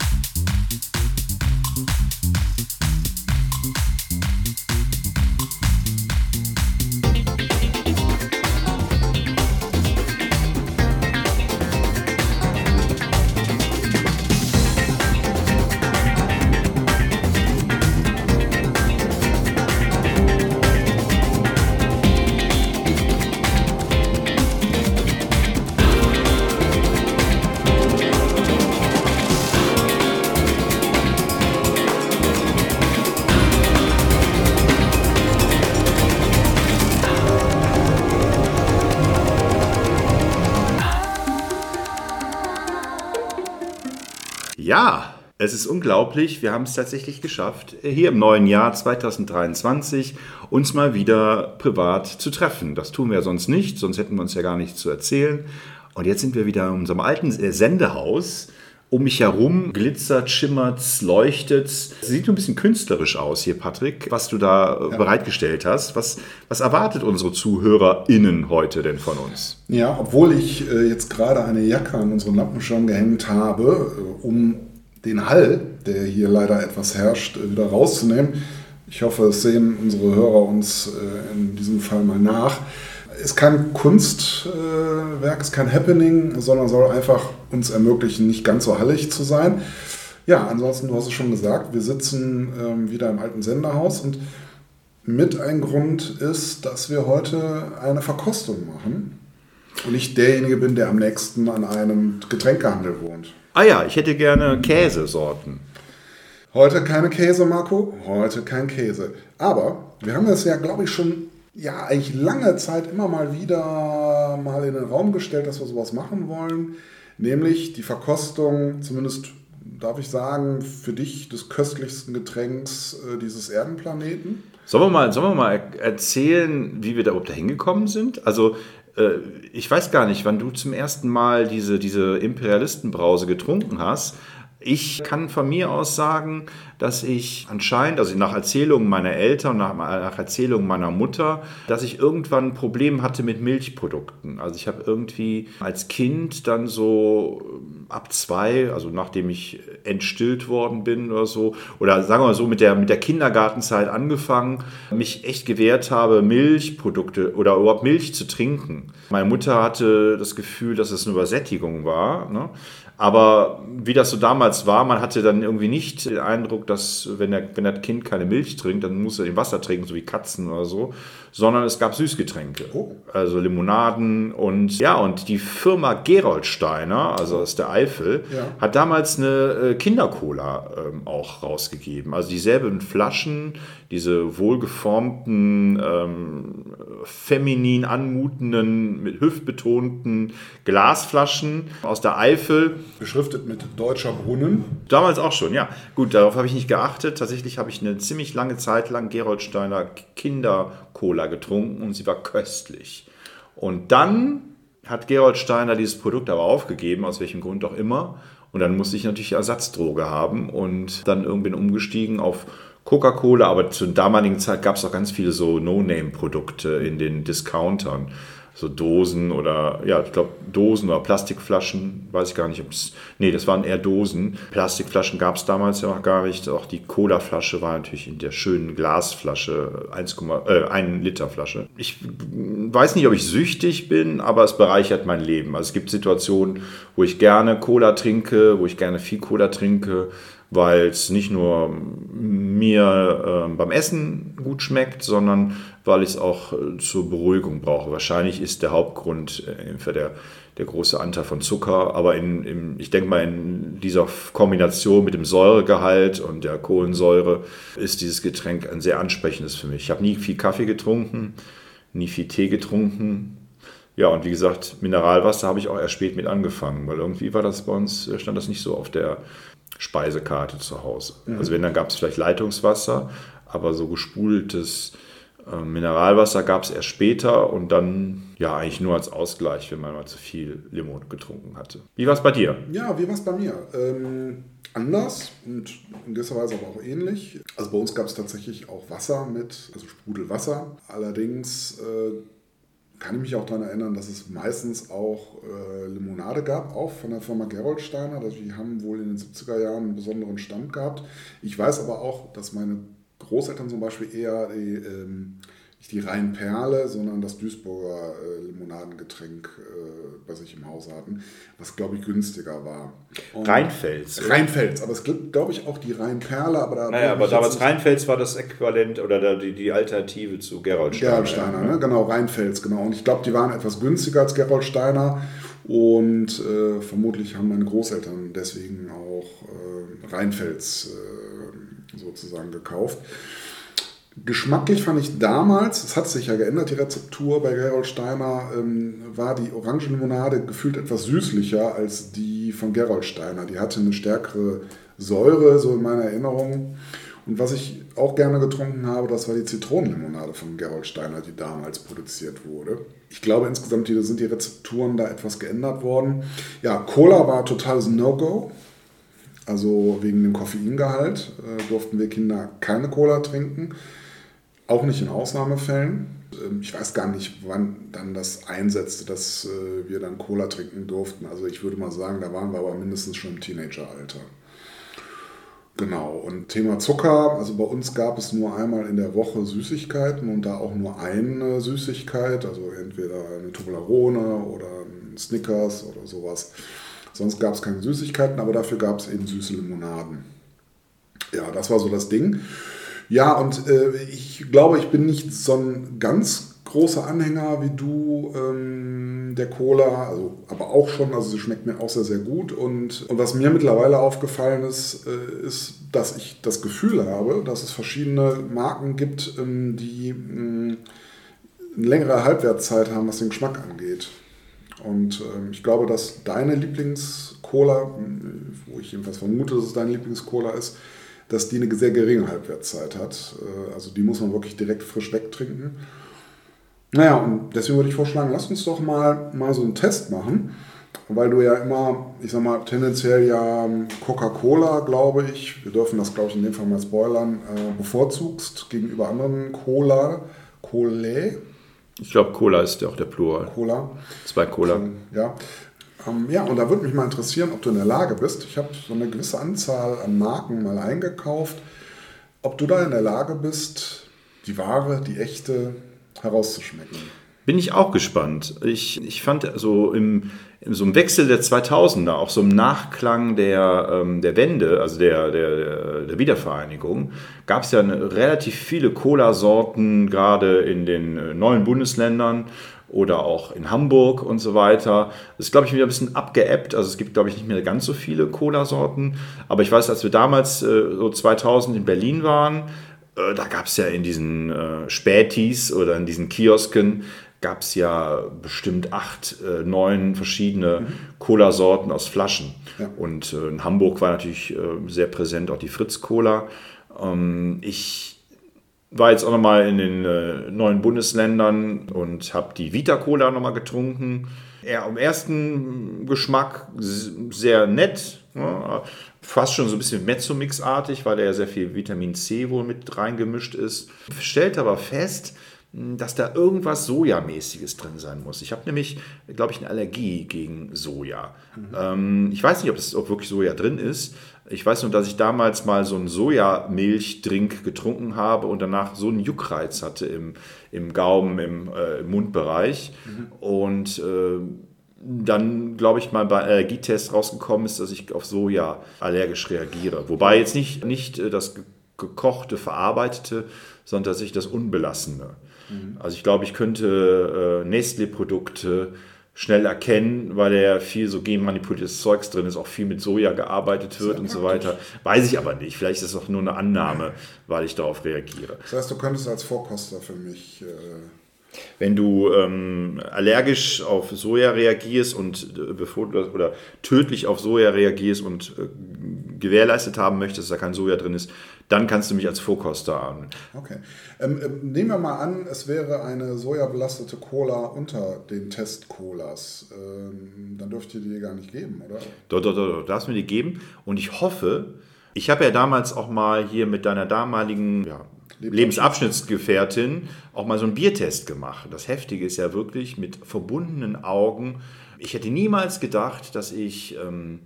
Ja, es ist unglaublich. Wir haben es tatsächlich geschafft, hier im neuen Jahr 2023 uns mal wieder privat zu treffen. Das tun wir ja sonst nicht, sonst hätten wir uns ja gar nichts zu erzählen. Und jetzt sind wir wieder in unserem alten Sendehaus. Um mich herum glitzert, schimmert, leuchtet. Sieht ein bisschen künstlerisch aus hier, Patrick, was du da ja. bereitgestellt hast. Was, was erwartet unsere ZuhörerInnen heute denn von uns? Ja, obwohl ich äh, jetzt gerade eine Jacke an unseren Lampenschirm gehängt habe, äh, um den Hall, der hier leider etwas herrscht, äh, wieder rauszunehmen. Ich hoffe, es sehen unsere Hörer uns äh, in diesem Fall mal nach ist kein Kunstwerk, ist kein Happening, sondern soll einfach uns ermöglichen, nicht ganz so hallig zu sein. Ja, ansonsten, du hast es schon gesagt, wir sitzen ähm, wieder im alten Senderhaus und mit ein Grund ist, dass wir heute eine Verkostung machen und ich derjenige bin, der am nächsten an einem Getränkehandel wohnt. Ah ja, ich hätte gerne Käsesorten. Heute keine Käse, Marco. Heute kein Käse. Aber wir haben das ja, glaube ich, schon ja, eigentlich lange Zeit immer mal wieder mal in den Raum gestellt, dass wir sowas machen wollen. Nämlich die Verkostung, zumindest darf ich sagen, für dich des köstlichsten Getränks äh, dieses Erdenplaneten. Sollen wir, mal, sollen wir mal erzählen, wie wir da überhaupt hingekommen sind? Also, äh, ich weiß gar nicht, wann du zum ersten Mal diese, diese Imperialistenbrause getrunken hast. Ich kann von mir aus sagen, dass ich anscheinend, also nach Erzählungen meiner Eltern, nach, nach Erzählungen meiner Mutter, dass ich irgendwann ein Problem hatte mit Milchprodukten. Also ich habe irgendwie als Kind dann so ähm, ab zwei, also nachdem ich entstillt worden bin oder so, oder sagen wir mal so mit der, mit der Kindergartenzeit angefangen, mich echt gewehrt habe, Milchprodukte oder überhaupt Milch zu trinken. Meine Mutter hatte das Gefühl, dass es eine Übersättigung war. Ne? Aber wie das so damals war, man hatte dann irgendwie nicht den Eindruck, dass wenn, der, wenn das Kind keine Milch trinkt, dann muss er im Wasser trinken, so wie Katzen oder so, sondern es gab Süßgetränke. Oh. Also Limonaden und ja, und die Firma Geroldsteiner, also aus der Eifel, ja. hat damals eine äh, Kindercola ähm, auch rausgegeben. Also dieselben Flaschen, diese wohlgeformten, ähm, feminin anmutenden, mit hüftbetonten Glasflaschen aus der Eifel. Beschriftet mit Deutscher Brunnen. Damals auch schon, ja. Gut, darauf habe ich nicht geachtet. Tatsächlich habe ich eine ziemlich lange Zeit lang Geroldsteiner Kindercola getrunken und sie war köstlich. Und dann hat Gerold Steiner dieses Produkt aber aufgegeben, aus welchem Grund auch immer. Und dann musste ich natürlich Ersatzdroge haben und dann irgendwann umgestiegen auf Coca-Cola, aber zur damaligen Zeit gab es auch ganz viele so No-Name-Produkte in den Discountern. So Dosen oder, ja, ich glaube, Dosen oder Plastikflaschen, weiß ich gar nicht, ob es, nee, das waren eher Dosen. Plastikflaschen gab es damals ja noch gar nicht. Auch die Cola-Flasche war natürlich in der schönen Glasflasche, 1, äh, 1 Liter Flasche. Ich weiß nicht, ob ich süchtig bin, aber es bereichert mein Leben. Also es gibt Situationen, wo ich gerne Cola trinke, wo ich gerne viel Cola trinke weil es nicht nur mir äh, beim Essen gut schmeckt, sondern weil ich es auch äh, zur Beruhigung brauche. Wahrscheinlich ist der Hauptgrund äh, der, der große Anteil von Zucker, aber in, in, ich denke mal, in dieser Kombination mit dem Säuregehalt und der Kohlensäure ist dieses Getränk ein sehr ansprechendes für mich. Ich habe nie viel Kaffee getrunken, nie viel Tee getrunken. Ja, und wie gesagt, Mineralwasser habe ich auch erst spät mit angefangen, weil irgendwie war das bei uns, stand das nicht so auf der Speisekarte zu Hause. Mhm. Also wenn, dann gab es vielleicht Leitungswasser, aber so gespultes äh, Mineralwasser gab es erst später und dann ja eigentlich nur als Ausgleich, wenn man mal zu viel Limo getrunken hatte. Wie war es bei dir? Ja, wie war es bei mir? Ähm, anders und in gewisser Weise aber auch ähnlich. Also bei uns gab es tatsächlich auch Wasser mit, also Sprudelwasser. Allerdings äh, kann ich mich auch daran erinnern, dass es meistens auch äh, Limonade gab, auch von der Firma Geroldsteiner. Die haben wohl in den 70er Jahren einen besonderen Stand gehabt. Ich weiß aber auch, dass meine Großeltern zum Beispiel eher die, ähm, nicht die Rheinperle, sondern das Duisburger äh, Limonadengetränk äh, bei sich im Haus hatten, was glaube ich günstiger war. Und Rheinfels. Rheinfels, aber es gibt glaube ich auch die Rheinperle, aber da. Naja, aber damals Rheinfels war das Äquivalent oder die, die Alternative zu Geroldsteiner. Geroldsteiner, ne? genau, Rheinfels, genau. Und ich glaube, die waren etwas günstiger als Geroldsteiner. Und äh, vermutlich haben meine Großeltern deswegen auch äh, Rheinfels äh, sozusagen gekauft. Geschmacklich fand ich damals, es hat sich ja geändert, die Rezeptur bei Gerold Steiner, ähm, war die Orangenlimonade gefühlt etwas süßlicher als die von Gerold Steiner. Die hatte eine stärkere Säure, so in meiner Erinnerung. Und was ich auch gerne getrunken habe, das war die Zitronenlimonade von Gerold Steiner, die damals produziert wurde. Ich glaube, insgesamt sind die Rezepturen da etwas geändert worden. Ja, Cola war totales No-Go. Also wegen dem Koffeingehalt äh, durften wir Kinder keine Cola trinken. Auch nicht in Ausnahmefällen. Ähm, ich weiß gar nicht, wann dann das einsetzte, dass äh, wir dann Cola trinken durften. Also ich würde mal sagen, da waren wir aber mindestens schon im Teenageralter. Genau, und Thema Zucker, also bei uns gab es nur einmal in der Woche Süßigkeiten und da auch nur eine Süßigkeit, also entweder eine Toblerone oder ein Snickers oder sowas. Sonst gab es keine Süßigkeiten, aber dafür gab es eben süße Limonaden. Ja, das war so das Ding. Ja, und äh, ich glaube, ich bin nicht so ein ganz großer Anhänger wie du ähm, der Cola, also, aber auch schon, also sie schmeckt mir auch sehr, sehr gut. Und, und was mir mittlerweile aufgefallen ist, äh, ist, dass ich das Gefühl habe, dass es verschiedene Marken gibt, ähm, die ähm, eine längere Halbwertszeit haben, was den Geschmack angeht. Und ähm, ich glaube, dass deine Lieblings-Cola, wo ich jedenfalls vermute, dass es deine Lieblings-Cola ist, dass die eine sehr geringe Halbwertszeit hat. Äh, also die muss man wirklich direkt frisch wegtrinken. Naja, und deswegen würde ich vorschlagen, lass uns doch mal, mal so einen Test machen, weil du ja immer, ich sag mal, tendenziell ja Coca-Cola, glaube ich, wir dürfen das, glaube ich, in dem Fall mal spoilern, äh, bevorzugst gegenüber anderen Cola, Cola. Ich glaube, Cola ist ja auch der Plural. Cola. Zwei Cola. Ja. Ähm, ja, und da würde mich mal interessieren, ob du in der Lage bist, ich habe so eine gewisse Anzahl an Marken mal eingekauft, ob du da in der Lage bist, die wahre, die echte herauszuschmecken. Bin ich auch gespannt. Ich, ich fand so im, in so einem Wechsel der 2000er, auch so im Nachklang der, ähm, der Wende, also der, der, der Wiedervereinigung, gab es ja eine, relativ viele Cola-Sorten, gerade in den äh, neuen Bundesländern oder auch in Hamburg und so weiter. Das ist, glaube ich, wieder ein bisschen abgeebbt. Also es gibt, glaube ich, nicht mehr ganz so viele Cola-Sorten. Aber ich weiß, als wir damals äh, so 2000 in Berlin waren, äh, da gab es ja in diesen äh, Spätis oder in diesen Kiosken, gab es ja bestimmt acht, äh, neun verschiedene mhm. Cola-Sorten aus Flaschen. Ja. Und in Hamburg war natürlich sehr präsent auch die Fritz-Cola. Ähm, ich war jetzt auch nochmal in den äh, neuen Bundesländern und habe die Vita Cola nochmal getrunken. Ja, im ersten Geschmack sehr nett, ja, fast schon so ein bisschen Mezzomix-artig, weil da ja sehr viel Vitamin C wohl mit reingemischt ist. Stellt aber fest, dass da irgendwas Sojamäßiges drin sein muss. Ich habe nämlich, glaube ich, eine Allergie gegen Soja. Mhm. Ähm, ich weiß nicht, ob es ob wirklich Soja drin ist. Ich weiß nur, dass ich damals mal so einen Sojamilchdrink getrunken habe und danach so einen Juckreiz hatte im, im Gaumen, im, äh, im Mundbereich. Mhm. Und äh, dann, glaube ich, mal bei Allergietest rausgekommen ist, dass ich auf Soja allergisch reagiere. Wobei jetzt nicht, nicht äh, das gekochte, verarbeitete, sondern tatsächlich das Unbelassene. Mhm. Also ich glaube, ich könnte äh, Nestlé-Produkte schnell erkennen, weil da ja viel so genmanipuliertes Zeugs drin ist, auch viel mit Soja gearbeitet wird und so weiter. Weiß ich aber nicht. Vielleicht ist es auch nur eine Annahme, weil ich darauf reagiere. Das heißt, du könntest als Vorkoster für mich... Äh wenn du ähm, allergisch auf Soja reagierst und äh, bevor du das, oder tödlich auf Soja reagierst und äh, gewährleistet haben möchtest, dass da kein Soja drin ist, dann kannst du mich als Vorkoster an. Okay. Ähm, ähm, nehmen wir mal an, es wäre eine sojabelastete Cola unter den Test-Colas. Ähm, dann dürfte ihr die gar nicht geben, oder? Doch, doch, doch, doch. Darfst mir die geben. Und ich hoffe, ich habe ja damals auch mal hier mit deiner damaligen ja, Lebensabschnittsgefährtin auch mal so einen Biertest gemacht. Das Heftige ist ja wirklich mit verbundenen Augen. Ich hätte niemals gedacht, dass ich ähm,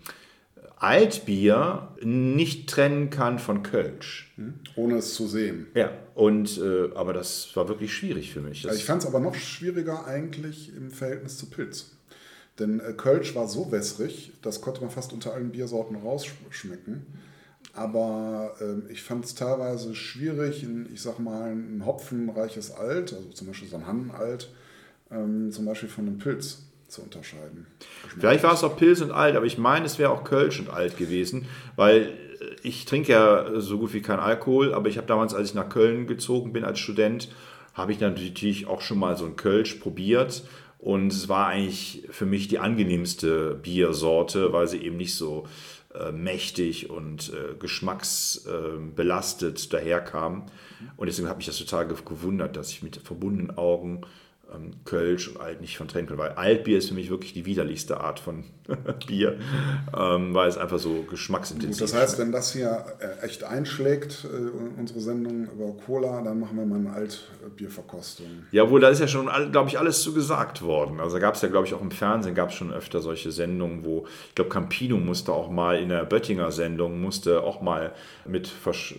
Altbier nicht trennen kann von Kölsch. Ohne es zu sehen. Ja, und äh, aber das war wirklich schwierig für mich. Das, ich fand es aber noch schwieriger eigentlich im Verhältnis zu Pilz. Denn äh, Kölsch war so wässrig, das konnte man fast unter allen Biersorten rausschmecken. Aber ähm, ich fand es teilweise schwierig, in, ich sag mal, ein hopfenreiches Alt, also zum Beispiel so ein Hannenalt, ähm, zum Beispiel von einem Pilz zu unterscheiden. Vielleicht war es auch Pilz und Alt, aber ich meine, es wäre auch Kölsch und Alt gewesen, weil äh, ich trinke ja so gut wie kein Alkohol, aber ich habe damals, als ich nach Köln gezogen bin als Student, habe ich natürlich auch schon mal so ein Kölsch probiert und es war eigentlich für mich die angenehmste Biersorte, weil sie eben nicht so äh, mächtig und äh, geschmacksbelastet daherkam. Und deswegen hat mich das total ge- gewundert, dass ich mit verbundenen Augen ähm, Kölsch und Alt nicht von trennen kann. Weil Altbier ist für mich wirklich die widerlichste Art von Bier, ähm, weil es einfach so geschmacksintensiv Gut, das heißt, wenn das hier äh, echt einschlägt, äh, unsere Sendung über Cola, dann machen wir mal eine Altbierverkostung. Ja, wohl, da ist ja schon, glaube ich, alles zu gesagt worden. Also da gab es ja, glaube ich, auch im Fernsehen gab es schon öfter solche Sendungen, wo, ich glaube, Campino musste auch mal in der Böttinger Sendung, musste auch mal mit,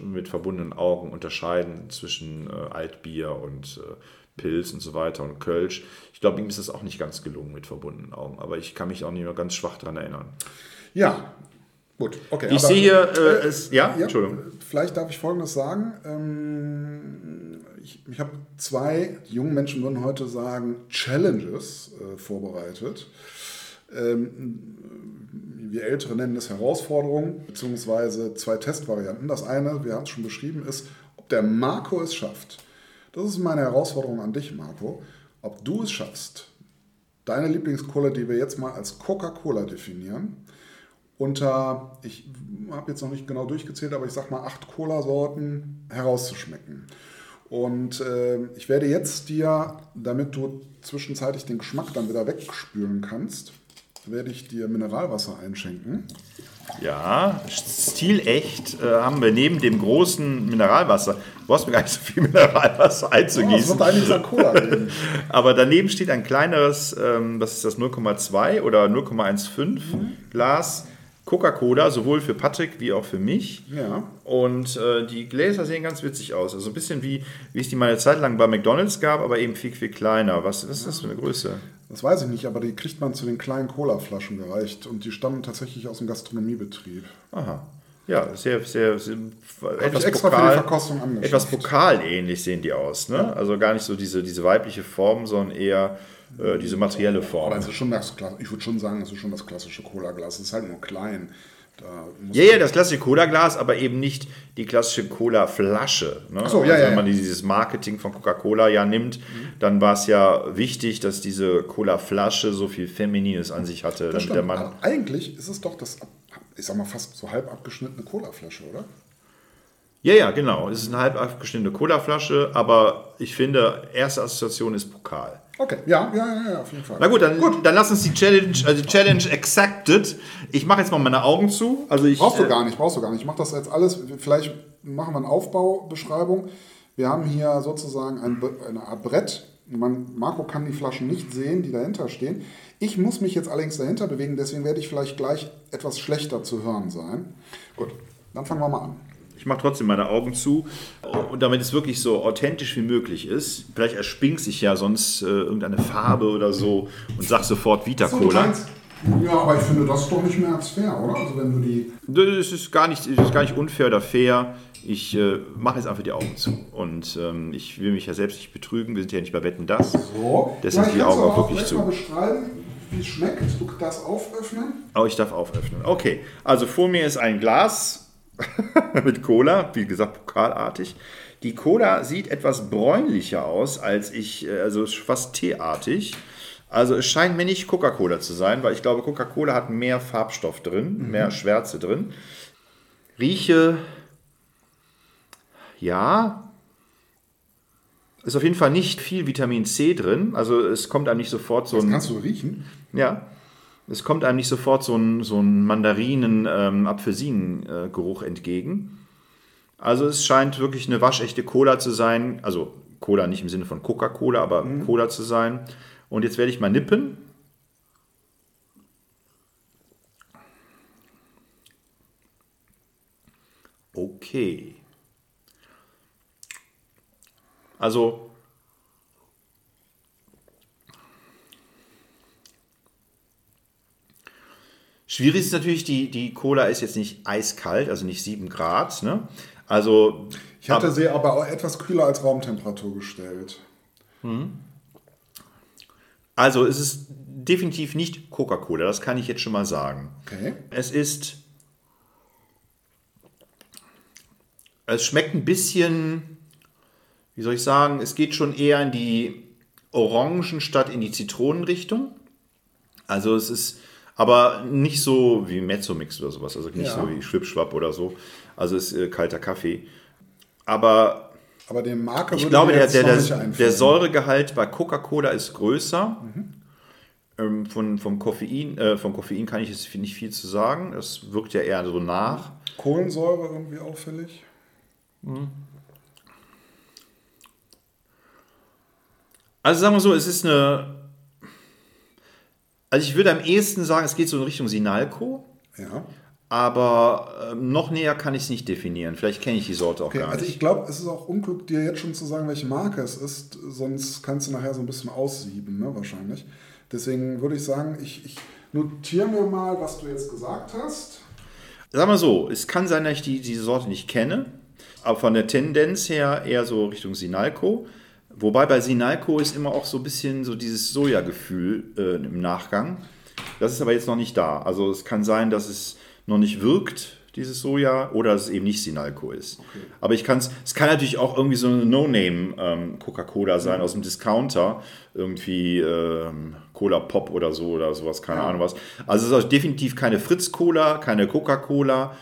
mit verbundenen Augen unterscheiden zwischen äh, Altbier und äh, Pilz und so weiter und Kölsch. Ich glaube, ihm ist das auch nicht ganz gelungen mit verbundenen Augen, aber ich kann mich auch nicht mehr ganz schwach daran erinnern. Ja, gut, okay. Ich sehe hier, äh, es, ja, Ja, Entschuldigung. Vielleicht darf ich Folgendes sagen. Ähm, ich ich habe zwei, die jungen Menschen würden heute sagen, Challenges äh, vorbereitet. Ähm, wir Ältere nennen das Herausforderungen, beziehungsweise zwei Testvarianten. Das eine, wir haben es schon beschrieben, ist, ob der Marco es schafft. Das ist meine Herausforderung an dich, Marco. Ob du es schaffst, deine Lieblingscola, die wir jetzt mal als Coca-Cola definieren, unter, ich habe jetzt noch nicht genau durchgezählt, aber ich sag mal acht Cola-Sorten herauszuschmecken. Und äh, ich werde jetzt dir, damit du zwischenzeitlich den Geschmack dann wieder wegspülen kannst, werde ich dir Mineralwasser einschenken. Ja, stilecht äh, haben wir neben dem großen Mineralwasser, du brauchst mir gar nicht so viel Mineralwasser Oh, einzugießen, geben. aber daneben steht ein kleineres, ähm, was ist das, 0,2 oder 0,15 Glas Coca-Cola, sowohl für Patrick wie auch für mich. Ja. Und äh, die Gläser sehen ganz witzig aus. Also ein bisschen wie, wie es die mal eine Zeit lang bei McDonalds gab, aber eben viel, viel kleiner. Was, was ist das für eine Größe? Das weiß ich nicht, aber die kriegt man zu den kleinen Cola-Flaschen gereicht und die stammen tatsächlich aus dem Gastronomiebetrieb. Aha. Ja, sehr, sehr, sehr etwas, extra für die Pokal, etwas pokalähnlich sehen die aus. Ne? Also gar nicht so diese, diese weibliche Form, sondern eher äh, diese materielle Form. Aber es ist schon das, ich würde schon sagen, es ist schon das klassische Cola-Glas. Es ist halt nur klein. Ja, ja, das klassische Cola-Glas, aber eben nicht die klassische Cola-Flasche. Ne? So, ja, also, ja, wenn man ja. dieses Marketing von Coca-Cola ja nimmt, dann war es ja wichtig, dass diese Cola-Flasche so viel Feminines an sich hatte, Das damit der stimmt. Mann Aber eigentlich ist es doch das, ich sag mal, fast so halb abgeschnittene Cola-Flasche, oder? Ja, ja, genau. Es ist eine halb abgeschnittene Cola-Flasche, aber ich finde, erste Assoziation ist Pokal. Okay, ja, ja, ja, auf jeden Fall. Na gut, dann, dann lass uns die Challenge, also Challenge accepted. Ich mache jetzt mal meine Augen zu. Also ich, Brauchst du äh, gar nicht, brauchst du gar nicht. Ich mache das jetzt alles, vielleicht machen wir eine Aufbaubeschreibung. Wir haben hier sozusagen ein, eine Art Brett. Man, Marco kann die Flaschen nicht sehen, die dahinter stehen. Ich muss mich jetzt allerdings dahinter bewegen, deswegen werde ich vielleicht gleich etwas schlechter zu hören sein. Gut, dann fangen wir mal an. Ich mache trotzdem meine Augen zu und damit es wirklich so authentisch wie möglich ist. Vielleicht erspinkt sich ja sonst äh, irgendeine Farbe oder so und sag sofort Vita Cola. Ja, aber ich finde das doch nicht mehr als fair, oder? Also wenn du die. Das ist gar nicht, das ist gar nicht unfair oder fair. Ich äh, mache jetzt einfach die Augen zu. Und ähm, ich will mich ja selbst nicht betrügen. Wir sind ja nicht bei Wetten das. So, Deshalb die Vielleicht kannst Augen du auch wirklich zu. mal beschreiben, wie es schmeckt. Du darfst auföffnen. Oh, ich darf auföffnen. Okay, also vor mir ist ein Glas mit Cola, wie gesagt, pokalartig. Die Cola sieht etwas bräunlicher aus als ich, äh, also ist fast teeartig. Also es scheint mir nicht Coca-Cola zu sein, weil ich glaube, Coca-Cola hat mehr Farbstoff drin, mehr Schwärze drin. Rieche, ja, ist auf jeden Fall nicht viel Vitamin C drin. Also es kommt einem nicht sofort so ein... Kannst du riechen? Ja. Es kommt einem nicht sofort so ein, so ein Mandarinen-Apfelsinen-Geruch entgegen. Also es scheint wirklich eine waschechte Cola zu sein. Also Cola nicht im Sinne von Coca-Cola, aber Cola zu sein. Und jetzt werde ich mal nippen. Okay. Also Schwierig ist natürlich, die, die Cola ist jetzt nicht eiskalt, also nicht 7 Grad. Ne? Also, Ich hatte sie aber auch etwas kühler als Raumtemperatur gestellt. also es ist definitiv nicht Coca-Cola, das kann ich jetzt schon mal sagen. Okay. Es ist. Es schmeckt ein bisschen, wie soll ich sagen, es geht schon eher in die Orangen statt in die Zitronenrichtung. Also es ist aber nicht so wie Mezzomix oder sowas, also nicht Ja. so wie Schwipschwapp oder so. Also es ist äh, kalter Kaffee. Aber Aber den Marke ich glaube, der, der, der, der. Säuregehalt bei Coca-Cola ist größer. Ähm, von, vom, Koffein, äh, vom Koffein kann ich jetzt nicht viel zu sagen. Das wirkt ja eher so nach. Kohlensäure irgendwie auffällig. Also sagen wir so, es ist eine. Also ich würde am ehesten sagen, es geht so in Richtung Sinalco, Ja. aber ähm, noch näher kann ich es nicht definieren. Vielleicht kenne ich die Sorte auch Okay, gar also nicht. ich glaube, es ist auch unklug, dir jetzt schon zu sagen, welche Marke es ist, sonst kannst du nachher so ein bisschen aussieben, ne, wahrscheinlich. Deswegen würde ich sagen, ich, ich notiere mir mal, was du jetzt gesagt hast. Sagen wir so, es kann sein, dass ich die, diese Sorte nicht kenne, aber von der Tendenz her eher so Richtung Sinalco. Wobei bei Sinalco ist immer auch so ein bisschen so dieses Sojagefühl äh, im Nachgang. Das ist aber jetzt noch nicht da. Also es kann sein, dass es noch nicht wirkt, dieses Soja, oder dass es eben nicht Sinalco ist. Aber ich kann es, es kann natürlich auch irgendwie so eine No-Name ähm, Coca-Cola sein aus dem Discounter. Irgendwie ähm, Cola Pop oder so oder sowas, keine Ja. Ahnung was. Also es ist definitiv keine Fritz-Cola, keine Coca-Cola.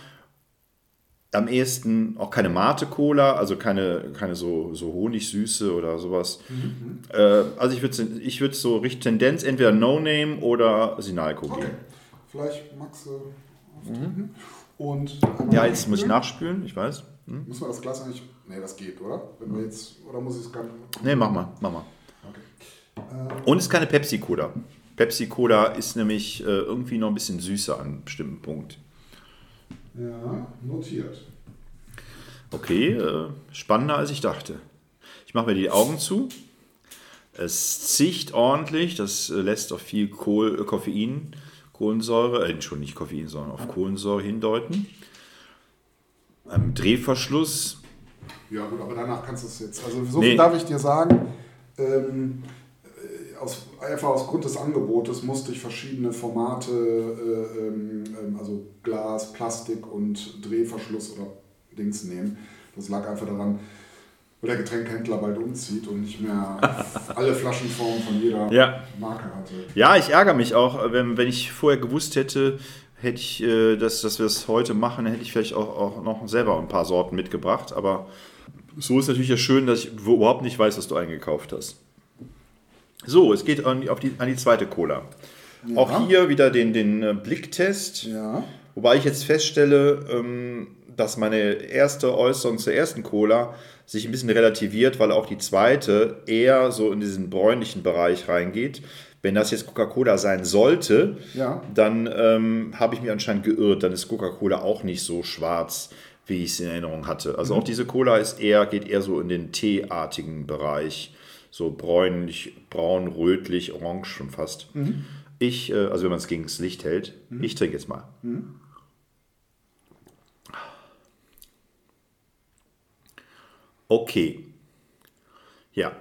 Am ehesten auch keine Mate-Cola, also keine, keine so, so Honigsüße oder sowas. Äh, also ich würde ich würd so Richt Tendenz entweder No-Name oder Sinalco Okay. geben. Vielleicht du aufdrücken. Und Mhm. Ja, jetzt muss ich nachspülen, ich weiß. Hm? Müssen wir das Glas eigentlich. Nee, das geht, oder? Wenn wir jetzt. Oder muss ich es gar nicht. Nee, mach mal, mach mal. Okay. Und es ist keine Pepsi-Cola. Pepsi-Cola ist nämlich äh, irgendwie noch ein bisschen süßer an einem bestimmten Punkt. Ja, notiert. Okay, äh, spannender als ich dachte. Ich mache mir die Augen zu. Es zicht ordentlich, das äh, lässt auf viel Kohl, äh, Koffein, Kohlensäure, äh, schon nicht Koffein, sondern auf Kohlensäure hindeuten. Ein Drehverschluss. Ja, gut, aber danach kannst du es jetzt. Also, so Nee. darf ich dir sagen. Ähm, äh, aus, einfach aus Grund des Angebotes musste ich verschiedene Formate, äh, ähm, ähm, also Glas, Plastik und Drehverschluss oder Dings nehmen. Das lag einfach daran, wo der Getränkhändler bald umzieht und nicht mehr alle Flaschenformen von jeder Ja. Marke hatte. Ja, ich ärgere mich auch, wenn, wenn ich vorher gewusst hätte, hätte ich, äh, dass, dass wir es heute machen, hätte ich vielleicht auch, auch noch selber ein paar Sorten mitgebracht. Aber so ist natürlich ja schön, dass ich überhaupt nicht weiß, was du eingekauft hast. So, es geht an die, auf die, an die zweite Cola. Auch hier wieder den, den äh, Blicktest. Ja. Wobei ich jetzt feststelle, ähm, dass meine erste Äußerung zur ersten Cola sich ein bisschen relativiert, weil auch die zweite eher so in diesen bräunlichen Bereich reingeht. Wenn das jetzt Coca-Cola sein sollte, Ja. dann ähm, habe ich mich anscheinend geirrt. Dann ist Coca-Cola auch nicht so schwarz, wie ich es in Erinnerung hatte. Also auch diese Cola ist eher, geht eher so in den teeartigen Bereich. So bräunlich, braun, rötlich, orange schon fast. Ich, äh, also wenn man es gegen das Licht hält, ich trinke jetzt mal. Okay. Ja.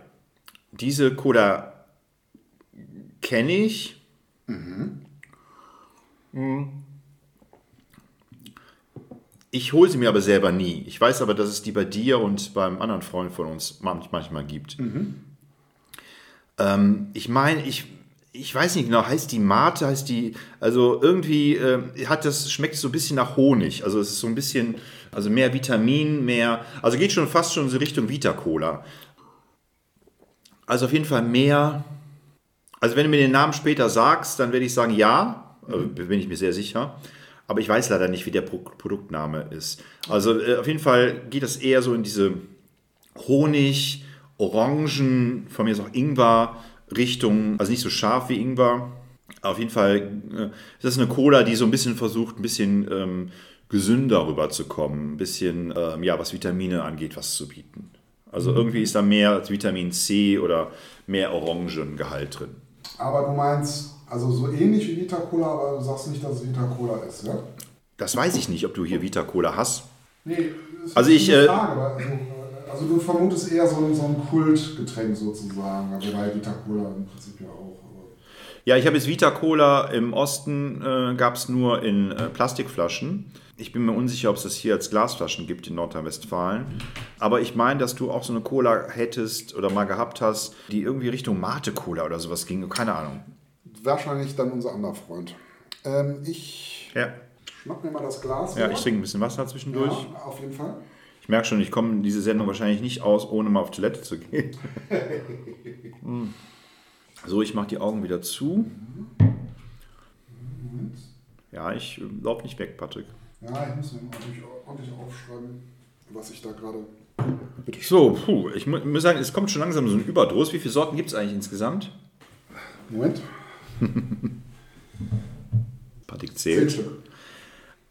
Diese Cola kenne ich. Mhm. Ich hole sie mir aber selber nie. Ich weiß aber, dass es die bei dir und beim anderen Freund von uns manch- manchmal gibt. Ähm, ich meine, ich, ich weiß nicht genau, heißt die Mate, heißt die, also irgendwie ähm, hat das, schmeckt so ein bisschen nach Honig. Also es ist so ein bisschen, also mehr Vitamin, mehr, also geht schon fast schon so Richtung Vita-Cola. Also auf jeden Fall mehr, also wenn du mir den Namen später sagst, dann werde ich sagen ja, also bin ich mir sehr sicher. aber ich weiß leider nicht, wie der Pro Produktname ist. Also äh, auf jeden Fall geht das eher so in diese Honig, Orangen, von mir ist auch Ingwer Richtung, also nicht so scharf wie Ingwer. Auf jeden Fall äh, ist das eine Cola, die so ein bisschen versucht, ein bisschen ähm, gesünder rüberzukommen, ein bisschen, ähm, ja, was Vitamine angeht, was zu bieten. Also Mhm. irgendwie ist da mehr Vitamin C oder mehr Orangengehalt drin. Aber du meinst, also so ähnlich wie Vita Cola, aber du sagst nicht, dass es Vita Cola ist, ja? Das weiß ich nicht, ob du hier Vita Cola hast. Nee, das ist Also ich, eine äh, Frage, also, äh, also du vermutest eher so, ein- so ein Kultgetränk sozusagen, wobei Vita Cola im Prinzip ja auch. Ja, ich habe jetzt Vita Cola im Osten, äh, gab es nur in äh, Plastikflaschen. Ich bin mir unsicher, ob es das hier als Glasflaschen gibt in Nordrhein-Westfalen. Aber ich meine, dass du auch so eine Cola hättest oder mal gehabt hast, die irgendwie Richtung Mate-Cola oder sowas ging. Keine Ahnung. Wahrscheinlich dann unser anderer Freund. Ähm, ich Ja, schnapp mir mal das Glas. ja ich trinke ein bisschen Wasser zwischendurch. Ja, auf jeden Fall. Ich merke schon, ich komme diese Sendung wahrscheinlich nicht aus, ohne mal auf Toilette zu gehen. So, ich mache die Augen wieder zu. Ja, ich äh, lauf nicht weg, Patrick. Ja, ich muss mir natürlich ordentlich aufschreiben, was ich da gerade. So, puh, ich mu muss sagen, es kommt schon langsam so ein Überdruss. Wie viele Sorten gibt es eigentlich insgesamt? Moment. Patrick Zehn zählt. Stück.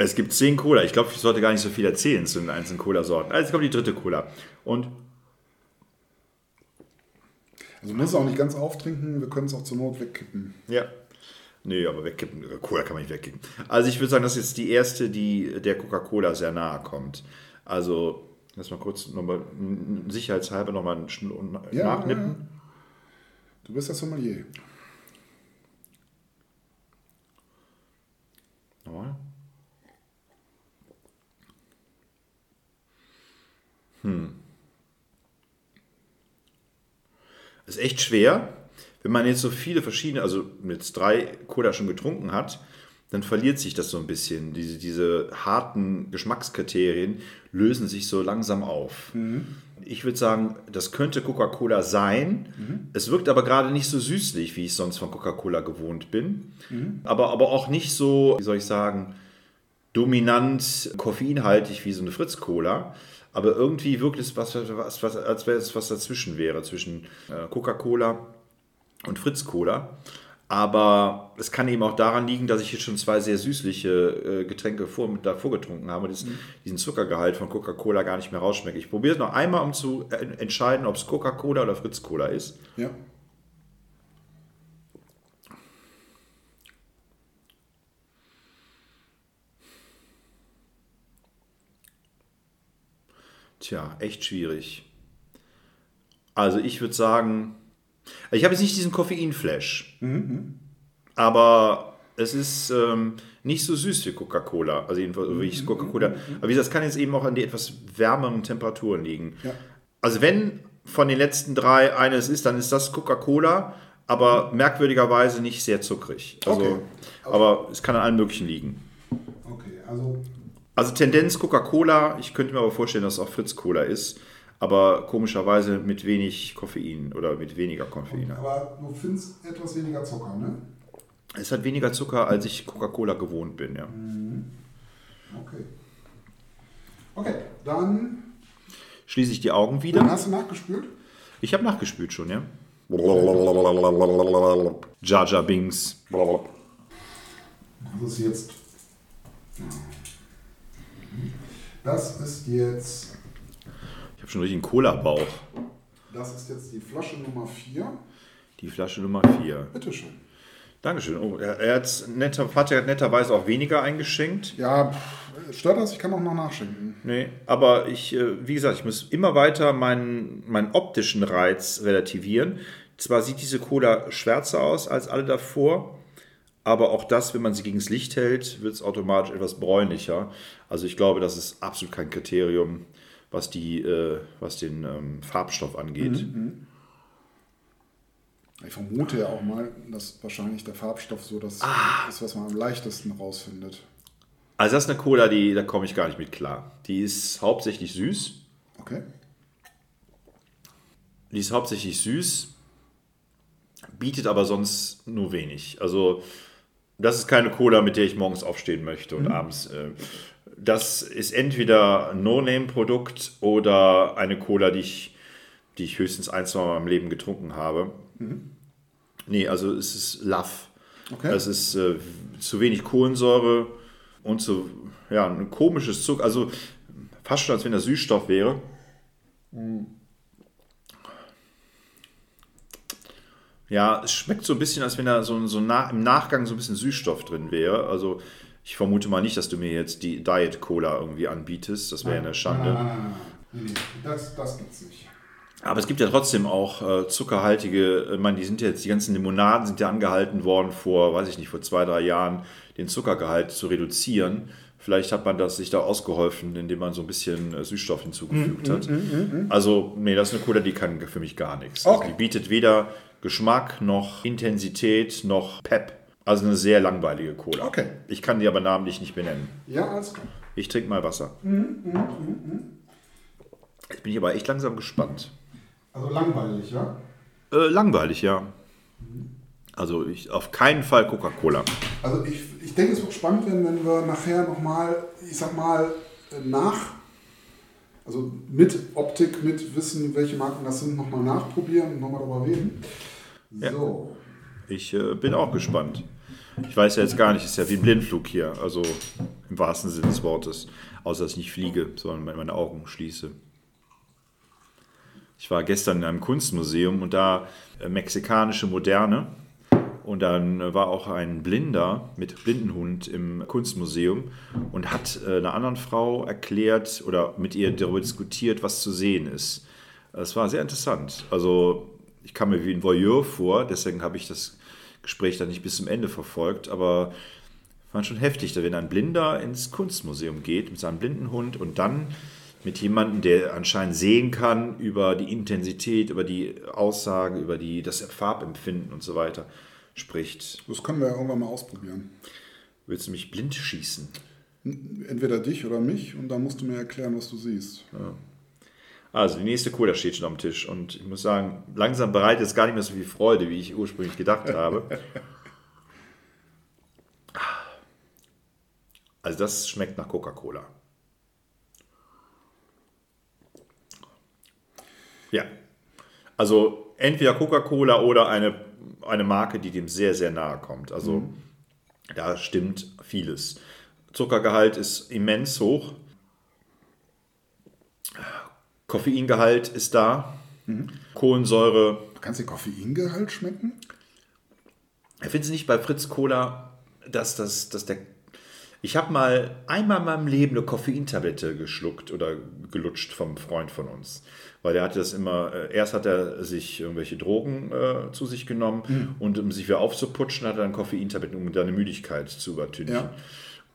Es gibt zehn Cola. Ich glaube, ich sollte gar nicht so viel erzählen zu den einzelnen Cola-Sorten. Also, jetzt kommt die dritte Cola. Und Also du musst es auch nicht ganz auftrinken, wir können es auch zur Not wegkippen. Ja. Nee, aber wegkippen. Cola kann man nicht wegkippen. Also ich würde sagen, das ist jetzt die erste, die der Coca-Cola sehr nahe kommt. Also, lass mal kurz nochmal sicherheitshalber nochmal einen Schn Ja, nachnippen. ja, ja. Du bist der Sommelier. Nochmal. Hm. Ist echt schwer, wenn man jetzt so viele verschiedene, also jetzt drei Cola schon getrunken hat, dann verliert sich das so ein bisschen. Diese, diese harten Geschmackskriterien lösen sich so langsam auf. Ich würde sagen, das könnte Coca-Cola sein. Es wirkt aber gerade nicht so süßlich, wie ich sonst von Coca-Cola gewohnt bin. Aber, aber auch nicht so, wie soll ich sagen, dominant koffeinhaltig wie so eine Fritz-Cola. Aber irgendwie wirkt es, was, was, was, als wäre es was dazwischen wäre, zwischen äh, Coca-Cola und Fritz-Cola. Aber es kann eben auch daran liegen, dass ich jetzt schon zwei sehr süßliche äh, Getränke vor, davor getrunken habe und das, diesen Zuckergehalt von Coca-Cola gar nicht mehr rausschmecke. Ich probiere es noch einmal, um zu entscheiden, ob es Coca-Cola oder Fritz-Cola ist. Ja. Tja, echt schwierig. Also ich würde sagen, ich habe jetzt nicht diesen Koffeinflash, aber es ist ähm, nicht so süß wie Coca-Cola. Also jedenfalls wie ich Coca-Cola. Aber wie gesagt, das kann jetzt eben auch an die etwas wärmeren Temperaturen liegen. Ja. Also wenn von den letzten drei eines ist, dann ist das Coca-Cola, aber merkwürdigerweise nicht sehr zuckrig. Also, Okay. Aber es kann an allem Möglichen liegen. Okay, also Also Tendenz Coca-Cola, ich könnte mir aber vorstellen, dass es auch Fritz-Cola ist, aber komischerweise mit wenig Koffein oder mit weniger Koffein. Aber du findest etwas weniger Zucker, ne? Es hat weniger Zucker, als ich Coca-Cola gewohnt bin, ja. Okay. Okay, dann Schließe ich die Augen wieder. hast du nachgespült? Ich habe nachgespült schon, ja. Jar Bings. Das ist jetzt. Das ist jetzt. Ich habe schon richtig einen Cola-Bauch. Das ist jetzt die Flasche Nummer 4. Die Flasche Nummer 4. Bitteschön. Dankeschön. Oh, er, er netter, hat netterweise auch weniger eingeschenkt. Ja, pff, stört das? Ich kann auch noch nachschenken. Nee, aber ich, äh, wie gesagt, ich muss immer weiter meinen, meinen optischen Reiz relativieren. Zwar sieht diese Cola schwärzer aus als alle davor, aber auch das, wenn man sie gegen das Licht hält, wird es automatisch etwas bräunlicher. Also ich glaube, das ist absolut kein Kriterium, was, die, äh, was den ähm, Farbstoff angeht. Ich vermute ja auch mal, dass wahrscheinlich der Farbstoff so das ist, was man am leichtesten rausfindet. Also das ist eine Cola, die, da komme ich gar nicht mit klar. Die ist hauptsächlich süß. Okay. Die ist hauptsächlich süß, bietet aber sonst nur wenig. Also Das ist keine Cola, mit der ich morgens aufstehen möchte und abends. Äh, das ist entweder ein No-Name-Produkt oder eine Cola, die ich, die ich höchstens ein, zwei Mal im Leben getrunken habe. Nee, also es ist Love. Okay. Es ist äh, zu wenig Kohlensäure und so, ja, ein komisches Zucker. Also fast schon, als wenn das Süßstoff wäre. Ja, es schmeckt so ein bisschen, als wenn da so, so na, im Nachgang so ein bisschen Süßstoff drin wäre. Also ich vermute mal nicht, dass du mir jetzt die Diet Cola irgendwie anbietest. Das wäre ja eine Schande. Nein, nein, nein. Nee, das, das gibt's nicht. Aber es gibt ja trotzdem auch äh, zuckerhaltige, ich meine, die sind ja jetzt, die ganzen Limonaden sind ja angehalten worden vor, weiß ich nicht, vor zwei, drei Jahren, den Zuckergehalt zu reduzieren. Vielleicht hat man das sich da ausgeholfen, indem man so ein bisschen äh, Süßstoff hinzugefügt hat. Also, nee, das ist eine Cola, die kann für mich gar nichts. Also, Okay. die bietet weder Geschmack noch Intensität noch Pep. Also eine sehr langweilige Cola. Okay. Ich kann die aber namentlich nicht benennen. Ja, alles klar. Ich trinke mal Wasser. Jetzt bin ich aber echt langsam gespannt. Also langweilig, ja? Äh, langweilig, ja. Also ich, auf keinen Fall Coca-Cola. Also ich, ich denke, es wird spannend werden, wenn wir nachher nochmal, ich sag mal, äh, nach, also mit Optik, mit Wissen, welche Marken das sind, nochmal nachprobieren und nochmal darüber reden. So. Ich äh, bin auch gespannt. Ich weiß ja jetzt gar nicht, es ist ja wie ein Blindflug hier, also im wahrsten Sinne des Wortes. Außer dass ich nicht fliege, sondern meine Augen schließe. Ich war gestern in einem Kunstmuseum und da äh, mexikanische Moderne. Und dann äh, war auch ein Blinder mit Blindenhund im Kunstmuseum und hat äh, einer anderen Frau erklärt oder mit ihr darüber diskutiert, was zu sehen ist. Das war sehr interessant. Also ich kam mir wie ein Voyeur vor, deswegen habe ich das Gespräch dann nicht bis zum Ende verfolgt, aber fand schon heftig, wenn ein Blinder ins Kunstmuseum geht mit seinem Blindenhund und dann mit jemandem, der anscheinend sehen kann über die Intensität, über die Aussagen, über die, das Farbempfinden und so weiter spricht. Das können wir ja irgendwann mal ausprobieren. Willst du mich blind schießen? Entweder dich oder mich und dann musst du mir erklären, was du siehst. Also die nächste Cola steht schon am Tisch und ich muss sagen, langsam bereitet es gar nicht mehr so viel Freude, wie ich ursprünglich gedacht habe. Also das schmeckt nach Coca-Cola. Ja. Also entweder Coca-Cola oder eine, eine Marke, die dem sehr, sehr nahe kommt. Also da stimmt vieles. Zuckergehalt ist immens hoch. Koffeingehalt ist da. Kohlensäure. Du kannst den Koffeingehalt schmecken? Findest du nicht bei Fritz Cola, dass, das, dass der. Ich habe mal einmal in meinem Leben eine Koffeintablette geschluckt oder gelutscht vom Freund von uns. Weil der hatte das immer, äh, erst hat er sich irgendwelche Drogen äh, zu sich genommen und um sich wieder aufzuputschen, hat er dann Koffeintabletten, um seine Müdigkeit zu übertünchen. Ja.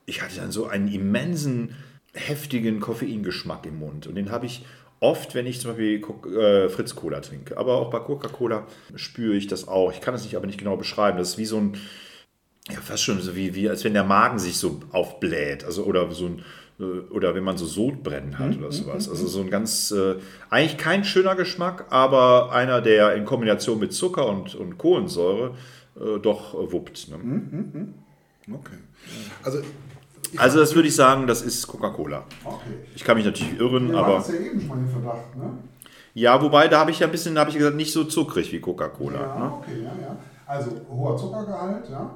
Ich hatte dann so einen immensen, heftigen Koffeingeschmack im Mund. Und den habe ich oft, wenn ich zum Beispiel äh, Fritz Cola trinke. Aber auch bei Coca-Cola spüre ich das auch. Ich kann es nicht, aber nicht genau beschreiben. Das ist wie so ein, ja, fast schon so wie, wie als wenn der Magen sich so aufbläht. Also, oder so ein, äh, oder wenn man so Sodbrennen hat oder sowas. Also so ein ganz, äh, eigentlich kein schöner Geschmack, aber einer, der in Kombination mit Zucker und, und Kohlensäure äh, doch äh, wuppt. Ne? Okay. Also, Also das würde ich sagen, das ist Coca-Cola. okay. Ich kann mich natürlich irren, aber hatten es ja eben schon mal den Verdacht, ne? ja, wobei da habe ich ja ein bisschen, da habe ich gesagt, nicht so zuckrig wie Coca-Cola. Ja, Ne? okay, ja, ja. Also hoher Zuckergehalt, ja.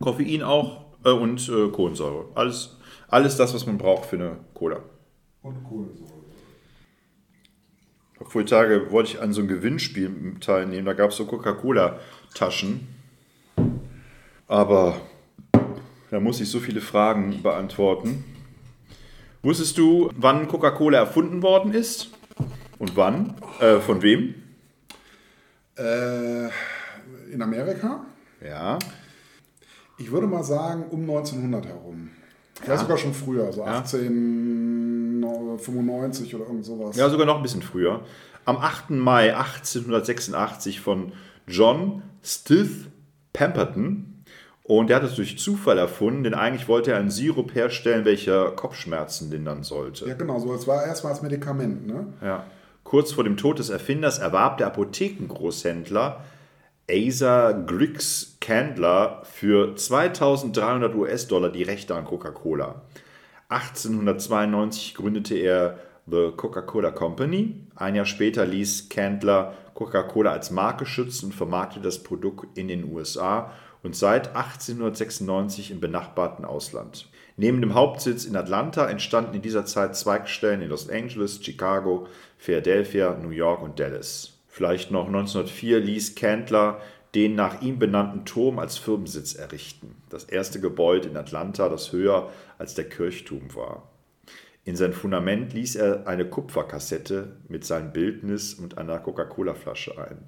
Koffein auch äh, und äh, Kohlensäure. Alles, alles das, was man braucht für eine Cola. Und Kohlensäure. Vor Tage wollte ich an so einem Gewinnspiel teilnehmen. Da gab es so Coca-Cola-Taschen. Aber da muss ich so viele Fragen beantworten. Wusstest du, wann Coca-Cola erfunden worden ist? Und wann? Äh, von wem? Äh, in Amerika? Ja. Ich würde mal sagen um 1900 herum. Vielleicht sogar schon früher, also 1895 oder irgend sowas. Ja, sogar noch ein bisschen früher. Am 8. Mai 1886 von John Stith Pemberton. Und der hat es durch Zufall erfunden, denn eigentlich wollte er einen Sirup herstellen, welcher Kopfschmerzen lindern sollte. Ja, genau, so. Es war erstmal als Medikament, ne? Ja. Kurz vor dem Tod des Erfinders erwarb der Apothekengroßhändler Asa Griggs Candler für 2300 US-Dollar die Rechte an Coca-Cola. 1892 gründete er The Coca-Cola Company. Ein Jahr später ließ Candler Coca-Cola als Marke schützen und vermarktete das Produkt in den USA und seit 1896 im benachbarten Ausland. Neben dem Hauptsitz in Atlanta entstanden in dieser Zeit Zweigstellen in Los Angeles, Chicago, Philadelphia, New York und Dallas. Vielleicht noch 1904 ließ Candler den nach ihm benannten Turm als Firmensitz errichten. Das erste Gebäude in Atlanta, das höher als der Kirchturm war. In sein Fundament ließ er eine Kupferkassette mit seinem Bildnis und einer Coca-Cola-Flasche ein.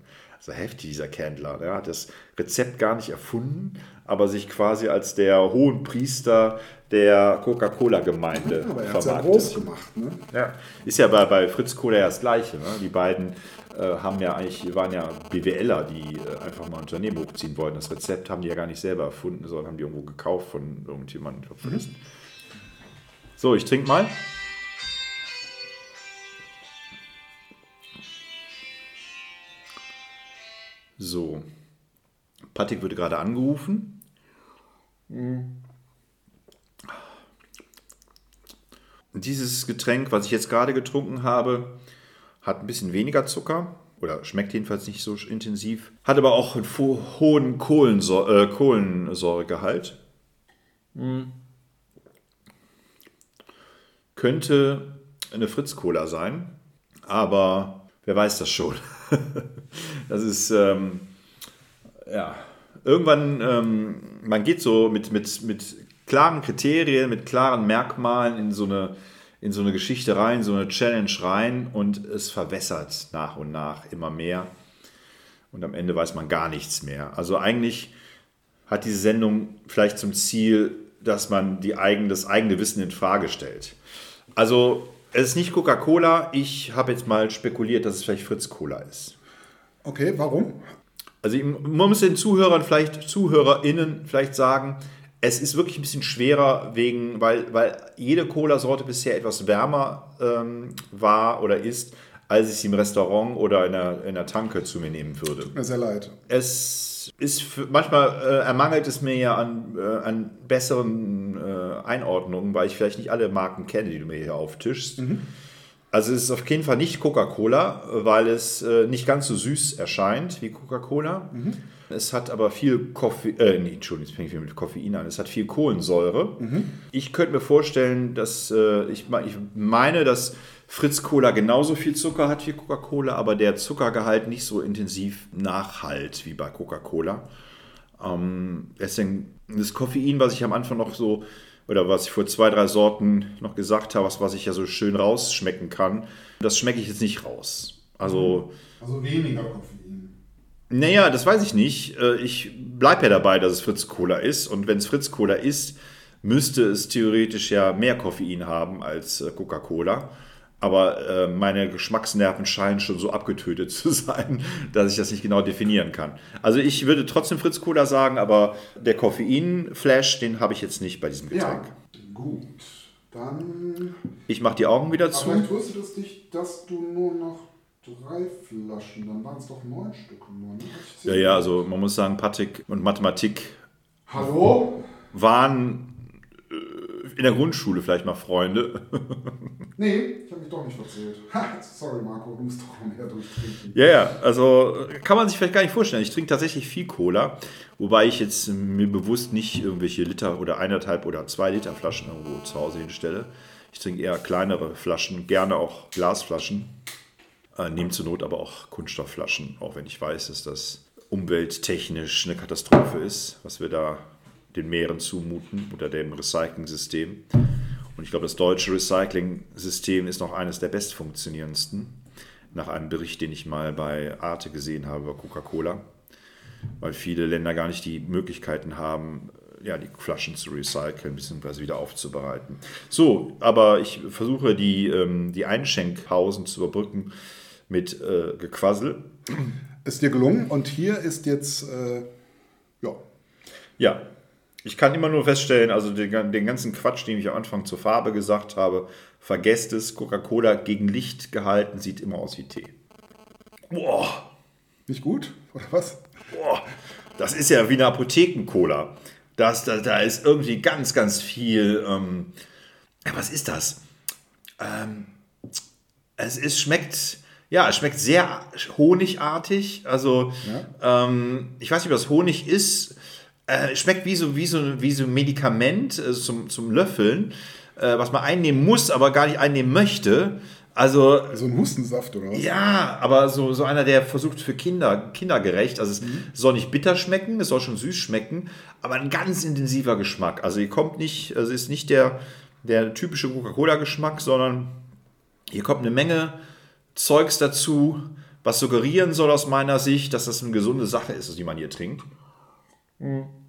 So heftig, dieser Candler. Er hat das Rezept gar nicht erfunden, aber sich quasi als der hohen Priester der Coca-Cola-Gemeinde er hat es ja groß gemacht. Ne? Ja, ist ja bei, bei Fritz Kohler ja das Gleiche. Ne? Die beiden äh, haben ja eigentlich, waren ja BWLer, die äh, einfach mal ein Unternehmen hochziehen wollten. Das Rezept haben die ja gar nicht selber erfunden, sondern haben die irgendwo gekauft von irgendjemandem. Vergessen. So, ich trinke mal. So. Patrick wurde gerade angerufen. Dieses Getränk, was ich jetzt gerade getrunken habe, hat ein bisschen weniger Zucker oder schmeckt jedenfalls nicht so intensiv, hat aber auch einen hohen Kohlensäure, äh, Kohlensäuregehalt. Hm. Könnte eine Fritz-Cola sein, aber wer weiß das schon. das ist, ähm, ja, irgendwann, ähm, man geht so mit, mit, mit klaren Kriterien, mit klaren Merkmalen in so eine, in so eine Geschichte rein, so eine Challenge rein und es verwässert nach und nach immer mehr. Und am Ende weiß man gar nichts mehr. Also eigentlich hat diese Sendung vielleicht zum Ziel, dass man die eigen, das eigene Wissen in Frage stellt. Also es ist nicht Coca-Cola. Ich habe jetzt mal spekuliert, dass es vielleicht Fritz Cola ist. Okay, warum? Also man muss den Zuhörern vielleicht, ZuhörerInnen vielleicht sagen, es ist wirklich ein bisschen schwerer, wegen, weil, weil jede Cola-Sorte bisher etwas wärmer ähm, war oder ist, als ich sie im Restaurant oder in der, in der Tanke zu mir nehmen würde. Tut mir sehr leid. Es ist für, manchmal äh, ermangelt es mir ja an, äh, an besseren äh, Einordnungen, weil ich vielleicht nicht alle Marken kenne, die du mir hier auftischst. Also es ist auf jeden Fall nicht Coca-Cola, weil es äh, nicht ganz so süß erscheint wie Coca-Cola. Es hat aber viel Koffein, äh, nee, Entschuldigung, jetzt fange ich wieder mit Koffein an. Es hat viel Kohlensäure. Ich könnte mir vorstellen, dass äh, ich, ich meine, dass Fritz Cola genauso viel Zucker hat wie Coca-Cola, aber der Zuckergehalt nicht so intensiv nachhalt wie bei Coca-Cola. Ähm, deswegen das Koffein, was ich am Anfang noch so, oder was ich vor zwei, drei Sorten noch gesagt habe, was, was ich ja so schön rausschmecken kann, das schmecke ich jetzt nicht raus. Also, Also weniger Koffein. naja, das weiß ich nicht. Äh, Ich bleibe ja dabei, dass es Fritz Cola ist. Und wenn es Fritz Cola ist, müsste es theoretisch ja mehr Koffein haben als äh, Coca-Cola. Aber äh, meine Geschmacksnerven scheinen schon so abgetötet zu sein, dass ich das nicht genau definieren kann. Also ich würde trotzdem Fritz Cola sagen, aber der Koffein-Flash, den habe ich jetzt nicht bei diesem Getränk. Ja, gut. Dann. Ich mache die Augen wieder Aber zu. vielleicht tröstet es dich, dass du nur noch drei Flaschen, dann waren es doch neun Stücke nur. Ne? Ja, ja, also man muss sagen, Patrick und Mathematik Hallo? waren in der Grundschule vielleicht mal Freunde. Nee, ich habe mich doch nicht verzählt. Sorry Marco, du musst doch mehr durchtrinken. Ja, ja, also kann man sich vielleicht gar nicht vorstellen. Ich trinke tatsächlich viel Cola, wobei ich jetzt mir bewusst nicht irgendwelche Liter oder eineinhalb oder zwei Liter Flaschen irgendwo zu Hause hinstelle. Ich trinke eher kleinere Flaschen, gerne auch Glasflaschen, äh, nehme zur Not aber auch Kunststoffflaschen, auch wenn ich weiß, dass das umwelttechnisch eine Katastrophe ist, was wir da den Meeren zumuten oder dem Recycling-System. Und ich glaube, das deutsche Recycling-System ist noch eines der bestfunktionierendsten nach einem Bericht, den ich mal bei Arte gesehen habe über Coca-Cola, weil viele Länder gar nicht die Möglichkeiten haben, ja, die Flaschen zu recyceln bzw. wieder aufzubereiten. So, aber ich versuche die, ähm, die Einschenkpausen zu überbrücken mit äh, Gequassel. Ist dir gelungen und hier ist jetzt, äh, ja, Ja, ich kann immer nur feststellen, also den, den ganzen Quatsch, den ich am Anfang zur Farbe gesagt habe, vergesst es, Coca-Cola gegen Licht gehalten sieht immer aus wie Tee. Boah, nicht gut, oder was? boah, das ist ja wie eine Apotheken-Cola. Das, da, da ist irgendwie ganz, ganz viel. Ähm, was ist das? Ähm, es ist, schmeckt, ja, es schmeckt sehr honigartig. Also, ja. ähm, ich weiß nicht, was Honig ist. Äh, schmeckt wie so, wie so, wie so ein Medikament äh, zum, zum Löffeln, äh, was man einnehmen muss, aber gar nicht einnehmen möchte. Also, so ein Hustensaft oder was? Ja, aber so, so einer, der versucht für Kinder, kindergerecht. Also es mhm. soll nicht bitter schmecken, es soll schon süß schmecken, aber ein ganz intensiver Geschmack. Also hier kommt nicht, also ist nicht der, der typische Coca-Cola-Geschmack, sondern hier kommt eine Menge Zeugs dazu, was suggerieren soll aus meiner Sicht, dass das eine gesunde Sache ist, die man hier trinkt. Mhm.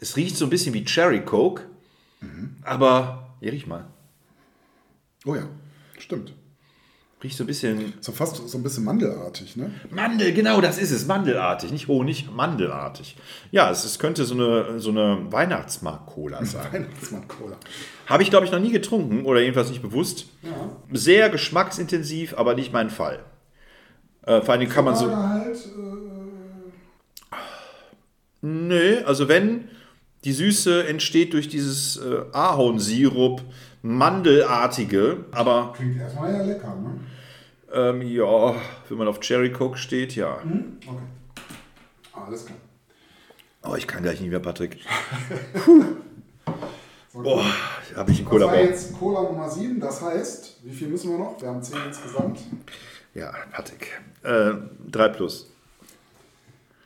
Es riecht so ein bisschen wie Cherry Coke, mhm. aber hier riech mal. Oh ja, stimmt. Riecht so ein bisschen. So fast so ein bisschen mandelartig, ne? Mandel, genau, das ist es. Mandelartig. Nicht Honig, mandelartig. Ja, es, es könnte so eine, so eine Weihnachtsmarkt-Cola sein. Weihnachtsmarkt-Cola. Habe ich, glaube ich, noch nie getrunken oder jedenfalls nicht bewusst. Ja. Sehr geschmacksintensiv, aber nicht mein Fall. Äh, vor allem kann man so. Halt, äh... Nö, also wenn die Süße entsteht durch dieses äh, Ahornsirup, Mandelartige, aber. Klingt erstmal ja lecker, ne? Ähm, ja, wenn man auf Cherry Coke steht, ja. Mhm. Okay. Alles klar. Oh, ich kann gleich nicht mehr, Patrick. Puh. So, Boah, habe ich einen Cola. Das war jetzt Cola Nummer 7, das heißt, wie viel müssen wir noch? Wir haben 10 insgesamt. Ja, Patrick. Äh, 3 plus.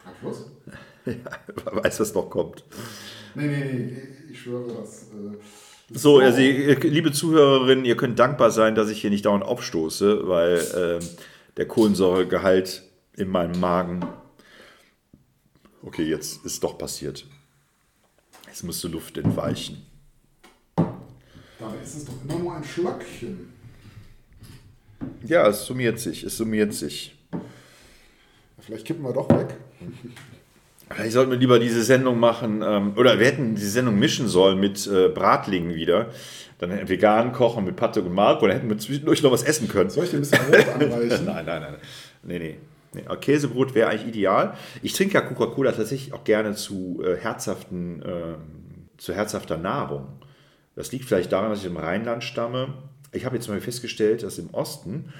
3 plus? ja, weiß, was noch kommt. Nee, nee, nee, ich schwöre, dass. Äh, so, also, liebe Zuhörerinnen, ihr könnt dankbar sein, dass ich hier nicht dauernd aufstoße, weil äh, der Kohlensäuregehalt in meinem Magen. Okay, jetzt ist doch passiert. Jetzt musste Luft entweichen. Dabei ist es doch immer nur ein Schlöckchen. Ja, es summiert sich, es summiert sich. Vielleicht kippen wir doch weg. Vielleicht sollten wir lieber diese Sendung machen, ähm, oder wir hätten diese Sendung mischen sollen mit äh, Bratlingen wieder. Dann hätten wir vegan kochen mit Patrick und Marco, dann hätten wir zwischendurch noch was essen können. Soll ich dir ein bisschen Brot anreichen? nein, nein, nein. Nee, nee. nee. Käsebrot wäre eigentlich ideal. Ich trinke ja Coca-Cola tatsächlich auch gerne zu äh, herzhaften, äh, zu herzhafter Nahrung. Das liegt vielleicht daran, dass ich im Rheinland stamme. Ich habe jetzt mal festgestellt, dass im Osten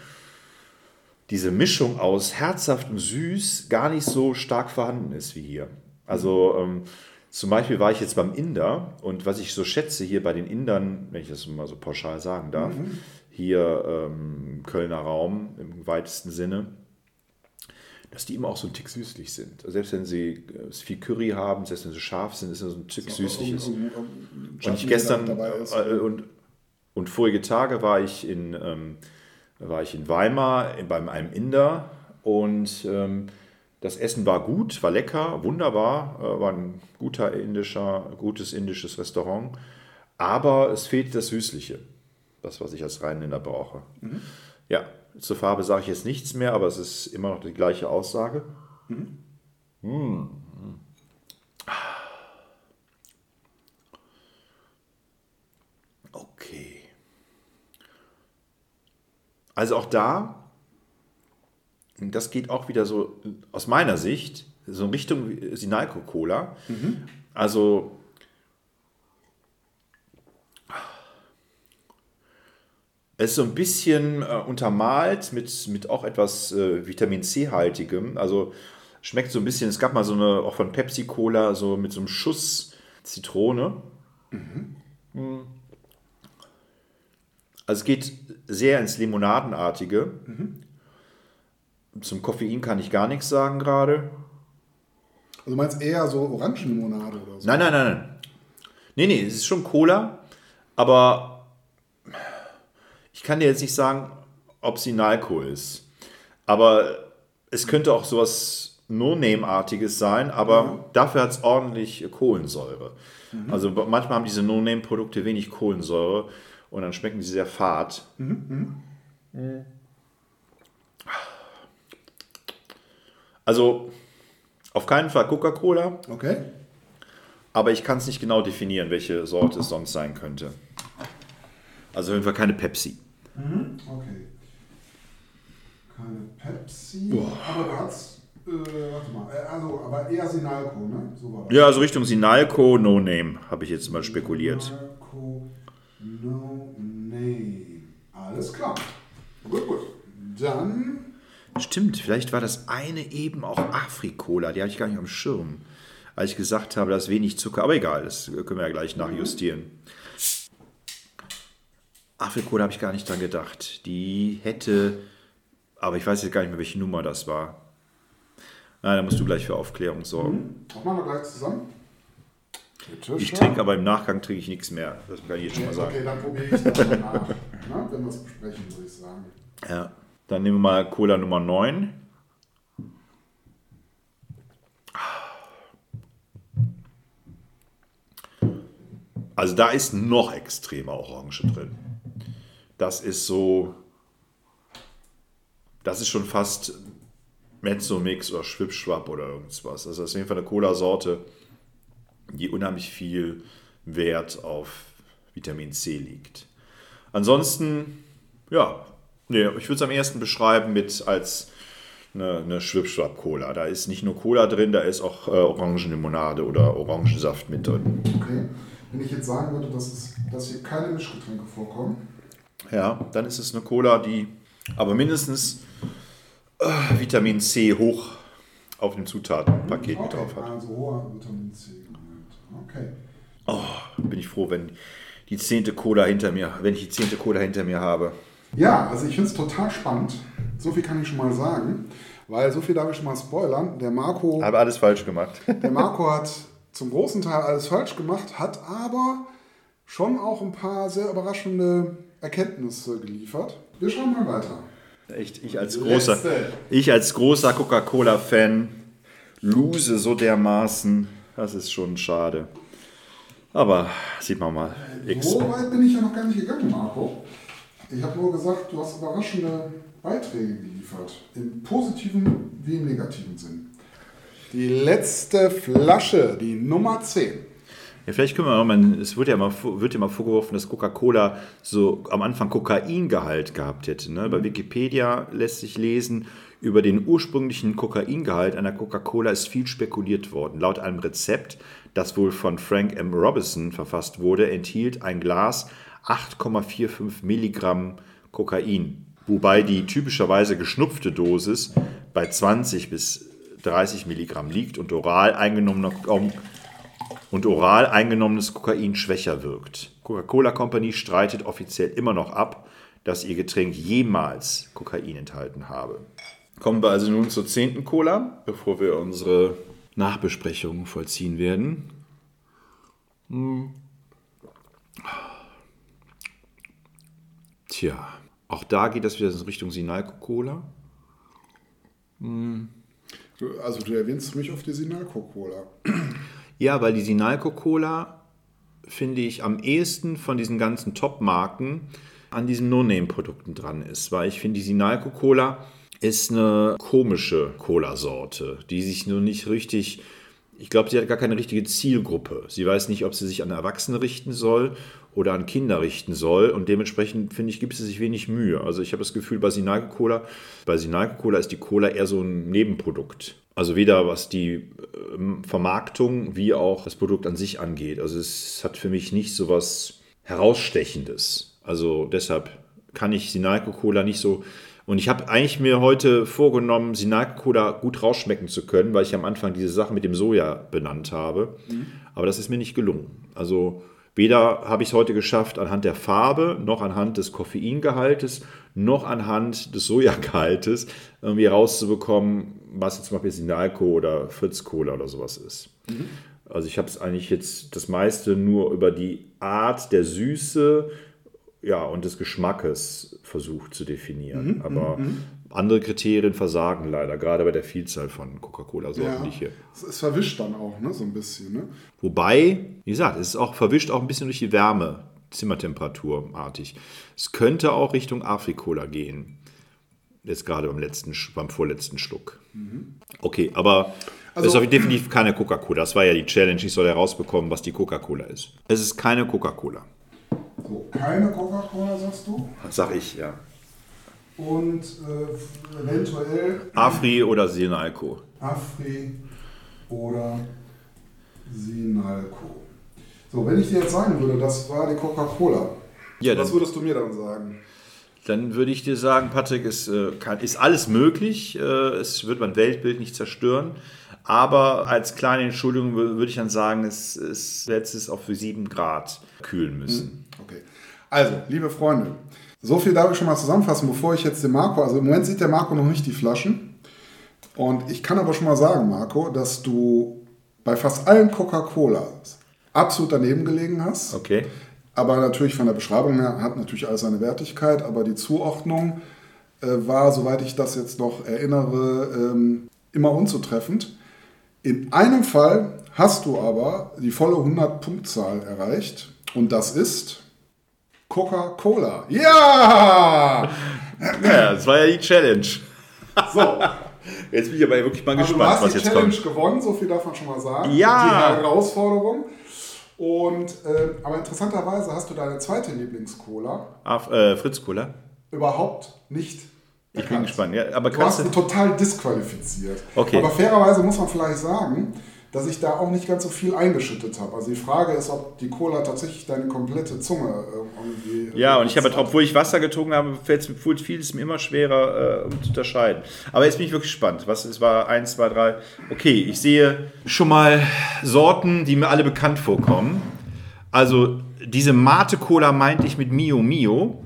diese Mischung aus herzhaft und süß gar nicht so stark vorhanden ist wie hier. Also ähm, zum Beispiel war ich jetzt beim Inder und was ich so schätze hier bei den Indern, wenn ich das mal so pauschal sagen darf, mhm. hier ähm, Kölner Raum im weitesten Sinne, dass die immer auch so ein Tick süßlich sind. Also selbst wenn sie äh, viel Curry haben, selbst wenn sie scharf sind, ist es so ein Tick so, süßliches. Um, um, um, und ich gestern äh, und, und vorige Tage war ich in ähm, war ich in Weimar bei einem Inder und ähm, das Essen war gut, war lecker, wunderbar, äh, war ein guter indischer, gutes indisches Restaurant, aber es fehlt das Süßliche, das, was ich als Rheinländer brauche. Mhm. Ja, zur Farbe sage ich jetzt nichts mehr, aber es ist immer noch die gleiche Aussage. Mhm. Mmh. Okay. Also auch da, das geht auch wieder so aus meiner Sicht, so in Richtung Sinalco Cola. Mhm. Also es ist so ein bisschen äh, untermalt mit, mit auch etwas äh, Vitamin C-haltigem. Also schmeckt so ein bisschen, es gab mal so eine, auch von Pepsi Cola, so mit so einem Schuss Zitrone. Mhm. Also es geht sehr ins Limonadenartige. Mhm. Zum Koffein kann ich gar nichts sagen gerade. Also du meinst eher so Orangenlimonade oder so? Nein, nein, nein, nein. Nee, nee, es ist schon Cola, aber ich kann dir jetzt nicht sagen, ob sie Nalco ist. Aber es könnte auch sowas No-Name-artiges sein, aber mhm. dafür hat es ordentlich Kohlensäure. Mhm. Also manchmal haben diese No-Name-Produkte wenig Kohlensäure und dann schmecken sie sehr fad. Mhm, mhm. Also auf keinen Fall Coca-Cola. Okay. Aber ich kann es nicht genau definieren, welche Sorte es sonst sein könnte. Also auf jeden Fall keine Pepsi. Mhm. Okay. Keine Pepsi. Boah. Aber du hast Äh, warte mal, äh, also, aber eher Sinalco, ne? So. Ja, also Richtung Sinalco, No Name, habe ich jetzt mal spekuliert. Sinalco, no. Alles klar. Gut, gut. Dann, Stimmt, vielleicht war das eine eben auch Afrikola, die hatte ich gar nicht am Schirm. Als ich gesagt habe, da ist wenig Zucker, aber egal, das können wir ja gleich nachjustieren. Afrikola habe ich gar nicht dran gedacht. Die hätte, aber ich weiß jetzt gar nicht mehr, welche Nummer das war. Nein, da musst du gleich für Aufklärung sorgen. das machen wir gleich zusammen. Bitte Ich trinke aber im Nachgang trinke ich nichts mehr. Das kann ich jetzt schon mal sagen. Okay, dann probiere ich es nach. Na, wenn wir es besprechen, würde ich sagen. Ja. Dann nehmen wir mal Cola Nummer 9. Also da ist noch extremer Orange drin. Das ist so, das ist schon fast Mezzo-Mix oder Schwipschwapp oder irgendwas. Also das ist auf jeden Fall eine Cola-Sorte, die unheimlich viel Wert auf Vitamin C liegt. Ansonsten, ja, nee, ich würde es am ersten beschreiben mit als eine, eine Schwipschwapp-Cola. Da ist nicht nur Cola drin, da ist auch äh, Orangenlimonade oder Orangensaft mit drin. Okay. Wenn ich jetzt sagen würde, dass, es, dass hier keine Mischgetränke vorkommen, Ja, dann ist es eine Cola, die aber mindestens äh, Vitamin C hoch auf dem Zutatenpaket mit okay, drauf hat. also hoher Vitamin C. Okay. Bin ich froh, wenn die zehnte Cola hinter mir, wenn ich die zehnte Cola hinter mir habe. Ja, also ich finde es total spannend. So viel kann ich schon mal sagen, weil so viel darf ich schon mal spoilern. Der Marco, Habe alles falsch gemacht. der Marco hat zum großen Teil alles falsch gemacht, hat aber schon auch ein paar sehr überraschende Erkenntnisse geliefert. Wir schauen mal weiter. Echt, ich als großer, Letzte. ich als großer Coca-Cola-Fan lose so dermaßen. Das ist schon schade. Aber sieht man mal. So weit bin ich ja noch gar nicht gegangen, Marco. Ich habe nur gesagt, du hast überraschende Beiträge geliefert. Im positiven wie im negativen Sinn. Die letzte Flasche, die Nummer 10. Ja, vielleicht können wir auch mal, es wird ja mal, wird ja mal vorgeworfen, dass Coca-Cola so am Anfang Kokaingehalt gehabt hätte. Ne? Bei Wikipedia lässt sich lesen, über den ursprünglichen Kokaingehalt einer Coca-Cola ist viel spekuliert worden. Laut einem Rezept, das wohl von Frank M. Robinson verfasst wurde, enthielt ein Glas 8,45 Milligramm Kokain. Wobei die typischerweise geschnupfte Dosis bei 20 bis 30 Milligramm liegt und oral eingenommener und oral eingenommenes Kokain schwächer wirkt. Coca-Cola Company streitet offiziell immer noch ab, dass ihr Getränk jemals Kokain enthalten habe. Kommen wir also nun zur zehnten Cola, bevor wir unsere Nachbesprechung vollziehen werden. Hm. Tja, auch da geht das wieder in Richtung Sinalco Cola. Du, also du erwähnst mich auf die Sinalco-Cola. Ja, weil die Sinalco Cola finde ich am ehesten von diesen ganzen Top-Marken an diesen No-Name-Produkten dran ist. Weil ich finde, die Sinalco Cola ist eine komische Cola-Sorte, die sich nur nicht richtig. Ich glaube, sie hat gar keine richtige Zielgruppe. Sie weiß nicht, ob sie sich an Erwachsene richten soll oder an Kinder richten soll. Und dementsprechend, finde ich, gibt sie sich wenig Mühe. Also ich habe das Gefühl, bei Sinalco Cola, bei Cola ist die Cola eher so ein Nebenprodukt. Also weder was die ähm, Vermarktung wie auch das Produkt an sich angeht. Also es hat für mich nicht so was Herausstechendes. Also deshalb kann ich Sinalco Cola nicht so. Und ich habe eigentlich mir heute vorgenommen, Sinalco Cola gut rausschmecken zu können, weil ich am Anfang diese Sache mit dem Soja benannt habe. Aber das ist mir nicht gelungen. Also weder habe ich es heute geschafft, anhand der Farbe, noch anhand des Koffeingehaltes, noch anhand des Sojagehaltes irgendwie rauszubekommen, was jetzt zum Beispiel Sinalco oder Fritz Cola oder sowas ist. Also ich habe es eigentlich jetzt das meiste nur über die Art der Süße ja, und des Geschmackes versucht zu definieren. Aber andere Kriterien versagen leider, gerade bei der Vielzahl von Coca-Cola-Sorten, die ich hier. Es, verwischt dann auch, ne, so ein bisschen. Ne? Wobei, wie gesagt, es ist auch verwischt auch ein bisschen durch die Wärme, Zimmertemperaturartig. Es könnte auch Richtung Afrikola gehen. Jetzt gerade beim letzten, beim vorletzten Schluck. Okay, aber Also- es ist definitiv keine Coca-Cola. Das war ja die Challenge. Ich soll herausbekommen, was die Coca-Cola ist. Es ist keine Coca-Cola. So, keine Coca-Cola, sagst du? Sag ich, ja. und äh, eventuell Afri oder Sinalco. Afri oder Sinalco. So, wenn ich dir jetzt sagen würde, das war die Coca-Cola, Ja, was würdest du mir dann sagen? dann würde ich dir sagen, Patrick, es äh, kann, ist alles möglich. Äh, es wird mein Weltbild nicht zerstören. Aber als kleine Entschuldigung wür- würde ich dann sagen, es, es hätte es auch für 7 Grad kühlen müssen. Okay. Also, liebe Freunde, so viel darf ich schon mal zusammenfassen, bevor ich jetzt den Marco, also im Moment sieht der Marco noch nicht die Flaschen. Und ich kann aber schon mal sagen, Marco, dass du bei fast allen Coca-Colas absolut daneben gelegen hast. Okay. Aber natürlich von der Beschreibung her hat natürlich alles seine Wertigkeit, aber die Zuordnung äh, war, soweit ich das jetzt noch erinnere, ähm, immer unzutreffend. In einem Fall hast du aber die volle 100-Punktzahl erreicht und das ist Coca-Cola. Ja! Ja, das war ja die Challenge. So, Jetzt bin ich aber wirklich mal also du gespannt, hast was die jetzt Challenge kommt. gewonnen, so viel darf man schon mal sagen. Ja! Die Herausforderung. Und, äh, aber interessanterweise hast du deine zweite Lieblings-Cola Ah, äh, Fritz Cola. überhaupt nicht Ich bin gespannt. Ja, aber Du hast kannst ihn total disqualifiziert. Okay. Aber fairerweise muss man vielleicht sagen, dass ich da auch nicht ganz so viel eingeschüttet habe. Also die Frage ist, ob die Cola tatsächlich deine komplette Zunge äh, irgendwie. Ja, und ich habe, obwohl ich Wasser getrunken habe, fiel es mir immer schwerer, äh, um zu unterscheiden. Aber jetzt bin ich wirklich gespannt. Was es war? Eins, zwei, drei. Okay, ich sehe schon mal Sorten, die mir alle bekannt vorkommen. Also diese Mate Cola meinte ich mit Mio Mio.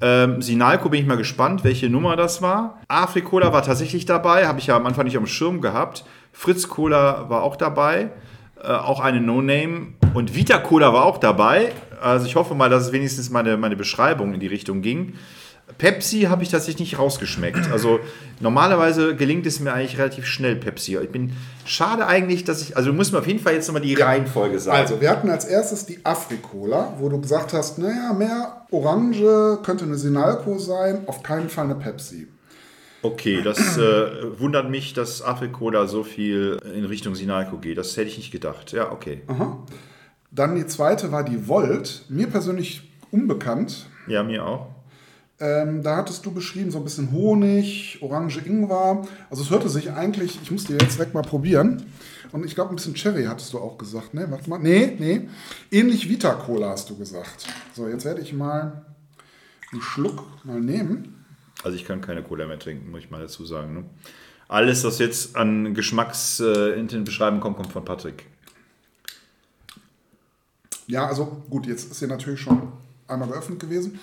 Ähm, Sinalco bin ich mal gespannt, welche Nummer das war. Afrikola war tatsächlich dabei, habe ich ja am Anfang nicht dem Schirm gehabt. Fritz Cola war auch dabei, äh, auch eine No-Name. Und Vita Cola war auch dabei. Also ich hoffe mal, dass es wenigstens meine, meine Beschreibung in die Richtung ging. Pepsi habe ich tatsächlich nicht rausgeschmeckt. Also normalerweise gelingt es mir eigentlich relativ schnell Pepsi. Ich bin schade eigentlich, dass ich. Also du musst mir auf jeden Fall jetzt nochmal die Reihenfolge sagen. Also, wir hatten als erstes die Afrikola, wo du gesagt hast, naja, mehr Orange könnte eine Sinalco sein, auf keinen Fall eine Pepsi. Okay, das äh, wundert mich, dass Afrikola so viel in Richtung Sinalco geht. Das hätte ich nicht gedacht. Ja, okay. Dann die zweite war die Volt, mir persönlich unbekannt. Ja, mir auch. Ähm, da hattest du beschrieben, so ein bisschen Honig, Orange, Ingwer. Also es hörte sich eigentlich, ich muss dir jetzt direkt mal probieren. Und ich glaube, ein bisschen Cherry hattest du auch gesagt, ne? Warte mal. Nee, nee. Ähnlich Vita Cola hast du gesagt. So, jetzt werde ich mal einen Schluck mal nehmen. Also ich kann keine Cola mehr trinken, muss ich mal dazu sagen. Ne? Alles, was jetzt an Geschmacks äh, in den Beschreibungen kommt, kommt von Patrick. Ja, also gut, jetzt ist sie natürlich schon einmal geöffnet gewesen.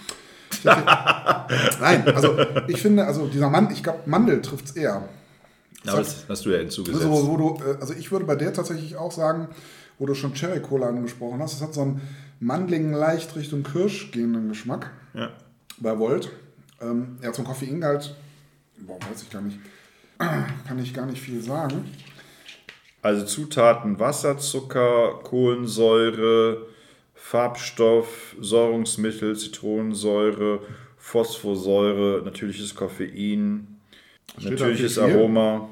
Nein, also ich finde, also dieser Mann, ich glaube, Mandel trifft es eher. Aber das hast du ja hinzugesetzt. Also, wo du, äh, also ich würde bei der tatsächlich auch sagen, wo du schon Cherry Cola angesprochen hast, es hat so einen mandligen, leicht Richtung Kirsch gehenden Geschmack Ja. bei Volt. Ähm, ja, zum Koffeingehalt, boah, weiß ich gar nicht, kann ich gar nicht viel sagen. Also Zutaten Wasser, Zucker, Kohlensäure, Farbstoff, Säurungsmittel, Zitronensäure, Phosphorsäure, natürliches Koffein, Steht natürliches? Aroma,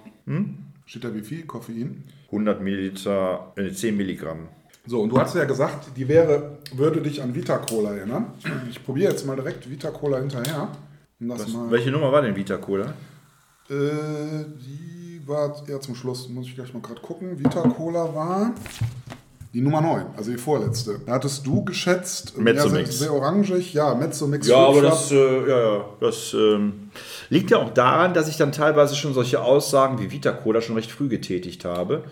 Steht da wie viel Koffein? 100 Milliliter, äh, 10 Milligramm. So, und du hast ja gesagt, die wäre, würde dich an Vita Cola erinnern. Ich probiere jetzt mal direkt Vita Cola hinterher. Um mal, Welche Nummer war denn Vita Cola? äh, die war eher zum Schluss, muss ich gleich mal gerade gucken. Vita Cola war die Nummer 9, also die vorletzte. Da hattest du geschätzt, ja, Mezzomix. sehr, sehr orangig, ja, Mezzomix. Ja, aber das, äh, ja, ja, das ähm, liegt ja auch daran, dass ich dann teilweise schon solche Aussagen wie Vita Cola schon recht früh getätigt habe.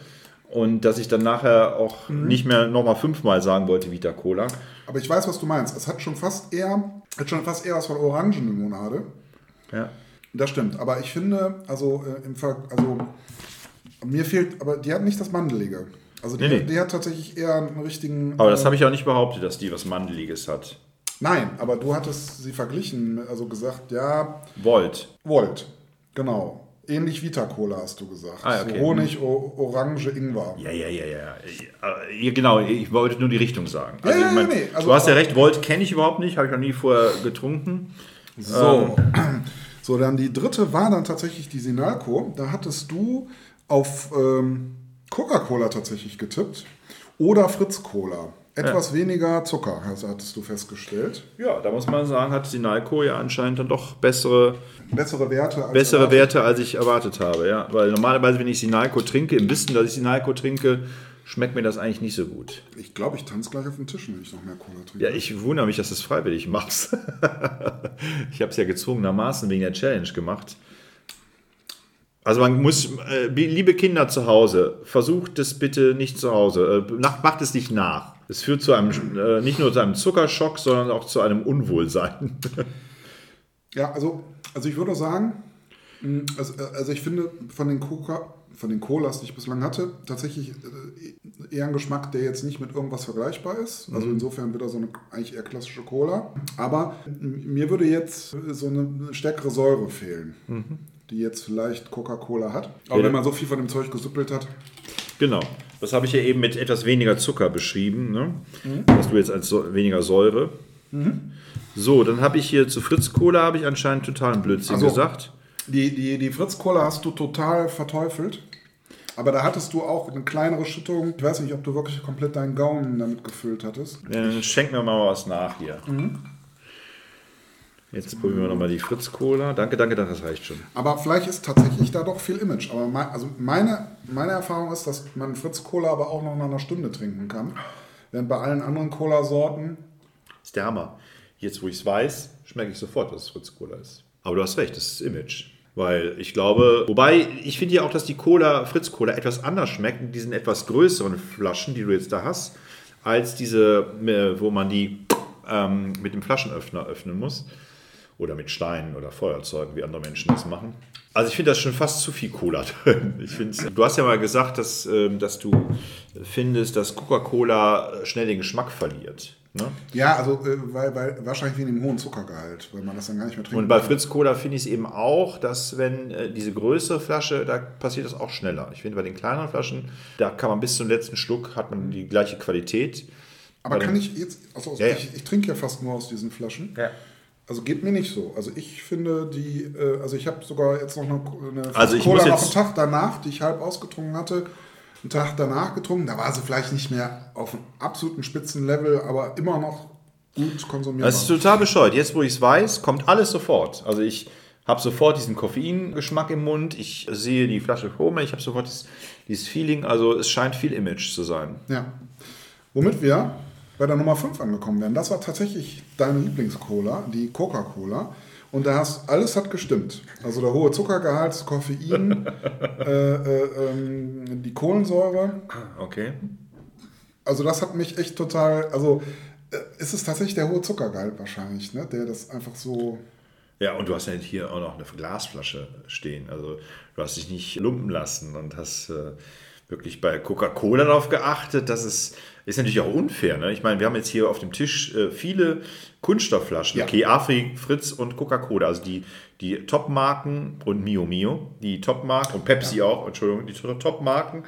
Und dass ich dann nachher auch Mhm. nicht mehr nochmal fünfmal sagen wollte, Vita Cola. Aber ich weiß, was du meinst. Es hat schon fast eher, hat schon fast eher was von Orangenlimonade. Ja. Das stimmt. Aber ich finde, also äh, im Ver also mir fehlt, aber die hat nicht das Mandelige. Also die, Nee, nee. die hat tatsächlich eher einen richtigen. Aber das äh, habe ich auch nicht behauptet, dass die was Mandeliges hat. Nein, aber du hattest sie verglichen, also gesagt, ja, Volt. Volt. Genau. Ähnlich Vita Cola hast du gesagt. Ah, okay. So Honig, o Orange, Ingwer. Ja, ja, ja, ja. Äh, ja, Genau, ich wollte nur die Richtung sagen. Also, Ja, ja, mein, nee, also- du hast ja recht, Volt kenne ich überhaupt nicht, habe ich noch nie vorher getrunken. So. So, dann die dritte war dann tatsächlich die Sinalco. Da hattest du auf ähm, Coca-Cola tatsächlich getippt oder Fritz Cola. etwas weniger Zucker, hattest du festgestellt. Ja, da muss man sagen, hat Sinalco ja anscheinend dann doch bessere, Bessere Werte als bessere erwartet. Werte, als ich erwartet habe. Ja, weil normalerweise, wenn ich Sinalco trinke, im Wissen, dass ich Sinalco trinke, schmeckt mir das eigentlich nicht so gut. Ich glaube, ich tanze gleich auf den Tisch, wenn ich noch mehr Cola trinke. Ja, ich wundere mich, dass du es freiwillig machst. ich habe es ja gezwungenermaßen wegen der Challenge gemacht. Also man muss, äh, liebe Kinder zu Hause, versucht es bitte nicht zu Hause. Äh, macht es nicht nach. Es führt zu einem, äh, nicht nur zu einem Zuckerschock, sondern auch zu einem Unwohlsein. Ja, also, also ich würde sagen, mh, also, äh, also ich finde von den Coca, von den Colas, die ich bislang hatte, tatsächlich äh, eher ein Geschmack, der jetzt nicht mit irgendwas vergleichbar ist. Also insofern wieder so eine eigentlich eher klassische Cola. Aber m- mir würde jetzt so eine stärkere Säure fehlen, die jetzt vielleicht Coca-Cola hat. Aber Ja. wenn man so viel von dem Zeug gesuppelt hat, Genau. Das habe ich ja eben mit etwas weniger Zucker beschrieben. Ne? Hast du jetzt als so, weniger Säure. So, dann habe ich hier zu Fritz Cola habe ich anscheinend totalen Blödsinn Also- gesagt. Die, die, die Fritz-Cola hast du total verteufelt. Aber da hattest du auch eine kleinere Schüttung. Ich weiß nicht, ob du wirklich komplett deinen Gaumen damit gefüllt hattest. Dann schenken wir mal was nach hier. Jetzt probieren wir nochmal die Fritz Cola. Danke, danke, danke, das reicht schon. Aber vielleicht ist tatsächlich da doch viel Image. Aber mein, also meine, meine Erfahrung ist, dass man Fritz-Cola aber auch noch nach einer Stunde trinken kann. Während bei allen anderen Cola-Sorten. ist der Hammer. Jetzt, wo ich es weiß, schmecke ich sofort, dass es Fritz Cola ist. Aber du hast recht, das ist Image. Weil ich glaube, wobei ich finde ja auch, dass die Cola, Fritz Cola, etwas anders schmeckt in diesen etwas größeren Flaschen, die du jetzt da hast, als diese, äh, wo man die ähm, mit dem Flaschenöffner öffnen muss. Oder mit Steinen oder Feuerzeugen, wie andere Menschen das machen. Also ich finde das schon fast zu viel Cola drin. Ich find's, du hast ja mal gesagt, dass, ähm, dass du findest, dass Coca-Cola schnell den Geschmack verliert. Ne? Ja, also äh, weil, weil wahrscheinlich wegen dem hohen Zuckergehalt, weil man das dann gar nicht mehr trinkt. Und bei Fritz Cola finde ich es eben auch, dass wenn äh, diese größere Flasche, da passiert das auch schneller. Ich finde bei den kleineren Flaschen, da kann man bis zum letzten Schluck, hat man die gleiche Qualität. Aber bei kann den- ich jetzt, also ja. ich, ich trinke ja fast nur aus diesen Flaschen. Ja. Also geht mir nicht so. Also ich finde die, äh, also ich habe sogar jetzt noch eine, eine Also Cola noch einen Tag danach, die ich halb ausgetrunken hatte, einen Tag danach getrunken. Da war sie vielleicht nicht mehr auf einem absoluten Spitzenlevel, aber immer noch gut konsumierbar. Das ist total bescheuert. Jetzt, wo ich es weiß, kommt alles sofort. Also ich habe sofort diesen Koffeingeschmack im Mund, ich sehe die Flasche vor mir, ich habe sofort dieses, dieses Feeling, also es scheint viel Image zu sein. Ja. Womit wir bei der Nummer 5 angekommen wären. Das war tatsächlich deine Lieblingscola, die Coca-Cola. Und da hast, alles hat gestimmt. Also der hohe Zuckergehalt, das Koffein, äh, äh, ähm, die Kohlensäure. Okay. Also das hat mich echt total, also äh, ist es tatsächlich der hohe Zuckergehalt wahrscheinlich, ne? der das einfach so... Ja, und du hast ja hier auch noch eine Glasflasche stehen. Also du hast dich nicht lumpen lassen und hast äh, wirklich bei Coca-Cola darauf geachtet, dass es ist natürlich auch unfair. Ne? Ich meine, wir haben jetzt hier auf dem Tisch äh, viele Kunststoffflaschen. Ja. Okay, Afri, Fritz und Coca-Cola. Also die, die Top-Marken und Mio Mio, die Top-Marken und Pepsi auch, Entschuldigung, die Top-Marken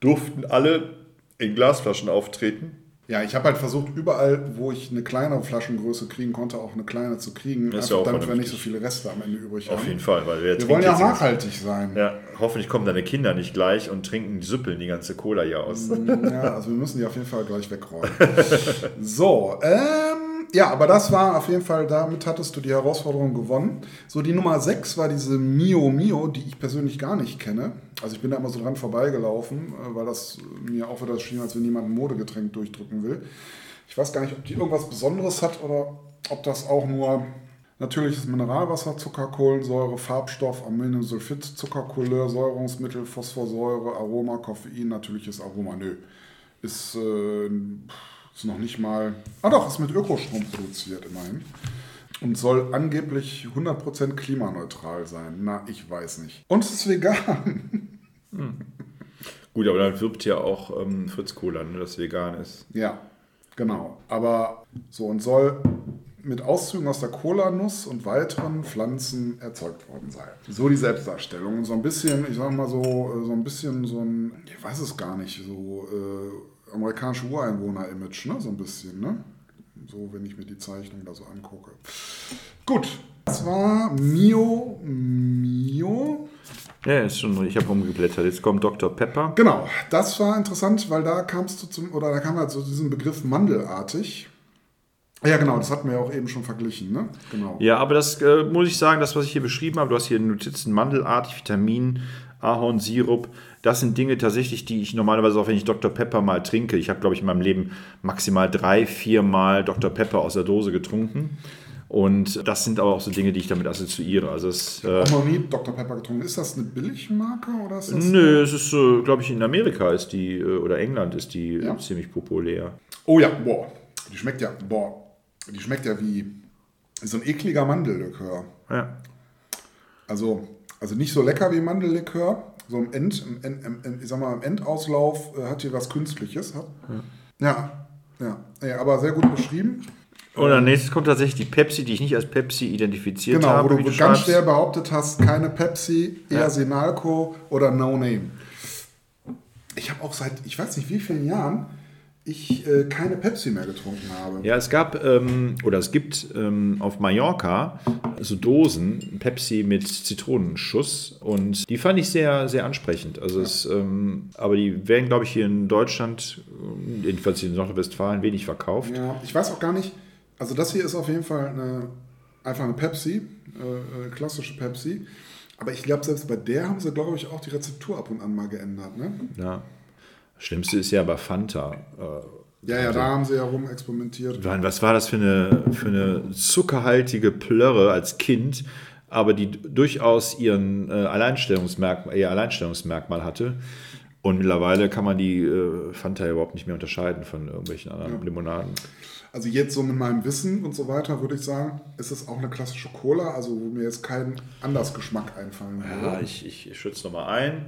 durften alle in Glasflaschen auftreten. Ja, ich habe halt versucht, überall, wo ich eine kleinere Flaschengröße kriegen konnte, auch eine kleine zu kriegen, Das ist einfach ja auch damit wir nicht so viele Reste am Ende übrig haben. Auf jeden Fall, weil wir, Wir wollen ja auch nachhaltig sein. Ja, hoffentlich kommen deine Kinder nicht gleich und trinken die Süppeln die ganze Cola hier aus. Ja, also wir müssen die auf jeden Fall gleich wegräumen. so, ähm, ja, aber das war auf jeden Fall, damit hattest du die Herausforderung gewonnen. So, die Nummer 6 war diese Mio Mio, die ich persönlich gar nicht kenne. Also ich bin da immer so dran vorbeigelaufen, äh, weil das mir auch wieder schien, als wenn jemand ein Modegetränk durchdrücken will. Ich weiß gar nicht, ob die irgendwas Besonderes hat oder ob das auch nur natürliches Mineralwasser, Zucker, Kohlensäure, Farbstoff, Aminosulfid, Zuckercouleur, Säurungsmittel, Phosphorsäure, Aroma, Koffein, natürliches Aroma. Nö. Ist, äh, ist noch nicht mal. Ah doch, ist mit Ökostrom produziert immerhin. Und soll angeblich 100% klimaneutral sein. Na, ich weiß nicht. Und es ist vegan. Gut, aber dann wirbt ja auch ähm, Fritz Cola, ne, das vegan ist. Ja, genau. Aber so und soll mit Auszügen aus der Cola-Nuss und weiteren Pflanzen erzeugt worden sein. So die Selbstdarstellung. So ein bisschen, ich sag mal so, äh, so ein bisschen so ein, ich weiß es gar nicht, so äh, amerikanische Ureinwohner-Image, ne? So ein bisschen, ne? So, wenn ich mir die Zeichnung da so angucke. Gut. Das war Mio Mio. Ja, ist schon, ich habe rumgeblättert. Jetzt kommt Dr. Pepper. Genau, das war interessant, weil da kamst du zum, oder da kam halt so diesen Begriff mandelartig. Ja, genau, das hatten wir ja auch eben schon verglichen, ne? Genau. Ja, aber das äh, muss ich sagen, das, was ich hier beschrieben habe, du hast hier Notizen mandelartig, Vitamin, Ahornsirup. Das sind Dinge tatsächlich, die ich normalerweise auch, wenn ich Dr. Pepper mal trinke. Ich habe, glaube ich, in meinem Leben maximal drei, vier Mal Dr. Pepper aus der Dose getrunken. Und das sind aber auch so Dinge, die ich damit assoziiere. Also es, äh, Auch noch nie Dr. Pepper getrunken. Ist das eine Billigmarke oder ist das. nö, es ist, äh, glaube ich, in Amerika ist die, äh, oder England ist die Ja. ziemlich populär. Oh ja, boah. Die schmeckt ja, boah. Die schmeckt ja wie so ein ekliger Mandellikör. Ja. Also, also nicht so lecker wie Mandellikör. So im, End, im, End, im, im, ich sag mal, im Endauslauf äh, hat hier was Künstliches. Hat. Ja. Ja. ja, aber sehr gut beschrieben. Und als nächstes kommt tatsächlich die Pepsi, die ich nicht als Pepsi identifiziert Genau, habe. wo du, wie ganz schwer behauptet hast, keine Pepsi, eher Ja. Sinalco oder No Name. Ich habe auch seit, ich weiß nicht wie vielen Jahren, ich äh, keine Pepsi mehr getrunken habe. Ja, es gab ähm, oder es gibt ähm, auf Mallorca so Dosen Pepsi mit Zitronenschuss und die fand ich sehr, sehr ansprechend. Also es, ähm, aber die werden, glaube ich, hier in Deutschland, äh, jedenfalls in Nordrhein-Westfalen, wenig verkauft. Ja, ich weiß auch gar nicht. Also das hier ist auf jeden Fall eine, einfach eine Pepsi, äh, äh, klassische Pepsi. Aber ich glaube, selbst bei der haben sie, glaube ich, auch die Rezeptur ab und an mal geändert. Ne? Ja. Das Schlimmste ist ja bei Fanta. Äh, Ja, ja, da haben sie ja rum experimentiert. Mann, was war das für eine, für eine zuckerhaltige Plörre als Kind, aber die durchaus ihren äh, Alleinstellungsmerkmal, ihr Alleinstellungsmerkmal hatte. Und mittlerweile kann man die äh, Fanta ja überhaupt nicht mehr unterscheiden von irgendwelchen anderen Limonaden. Also jetzt so mit meinem Wissen und so weiter würde ich sagen, ist es auch eine klassische Cola, also wo mir jetzt kein anders Geschmack einfallen würde. Ja, ich, ich, ich schütze nochmal ein.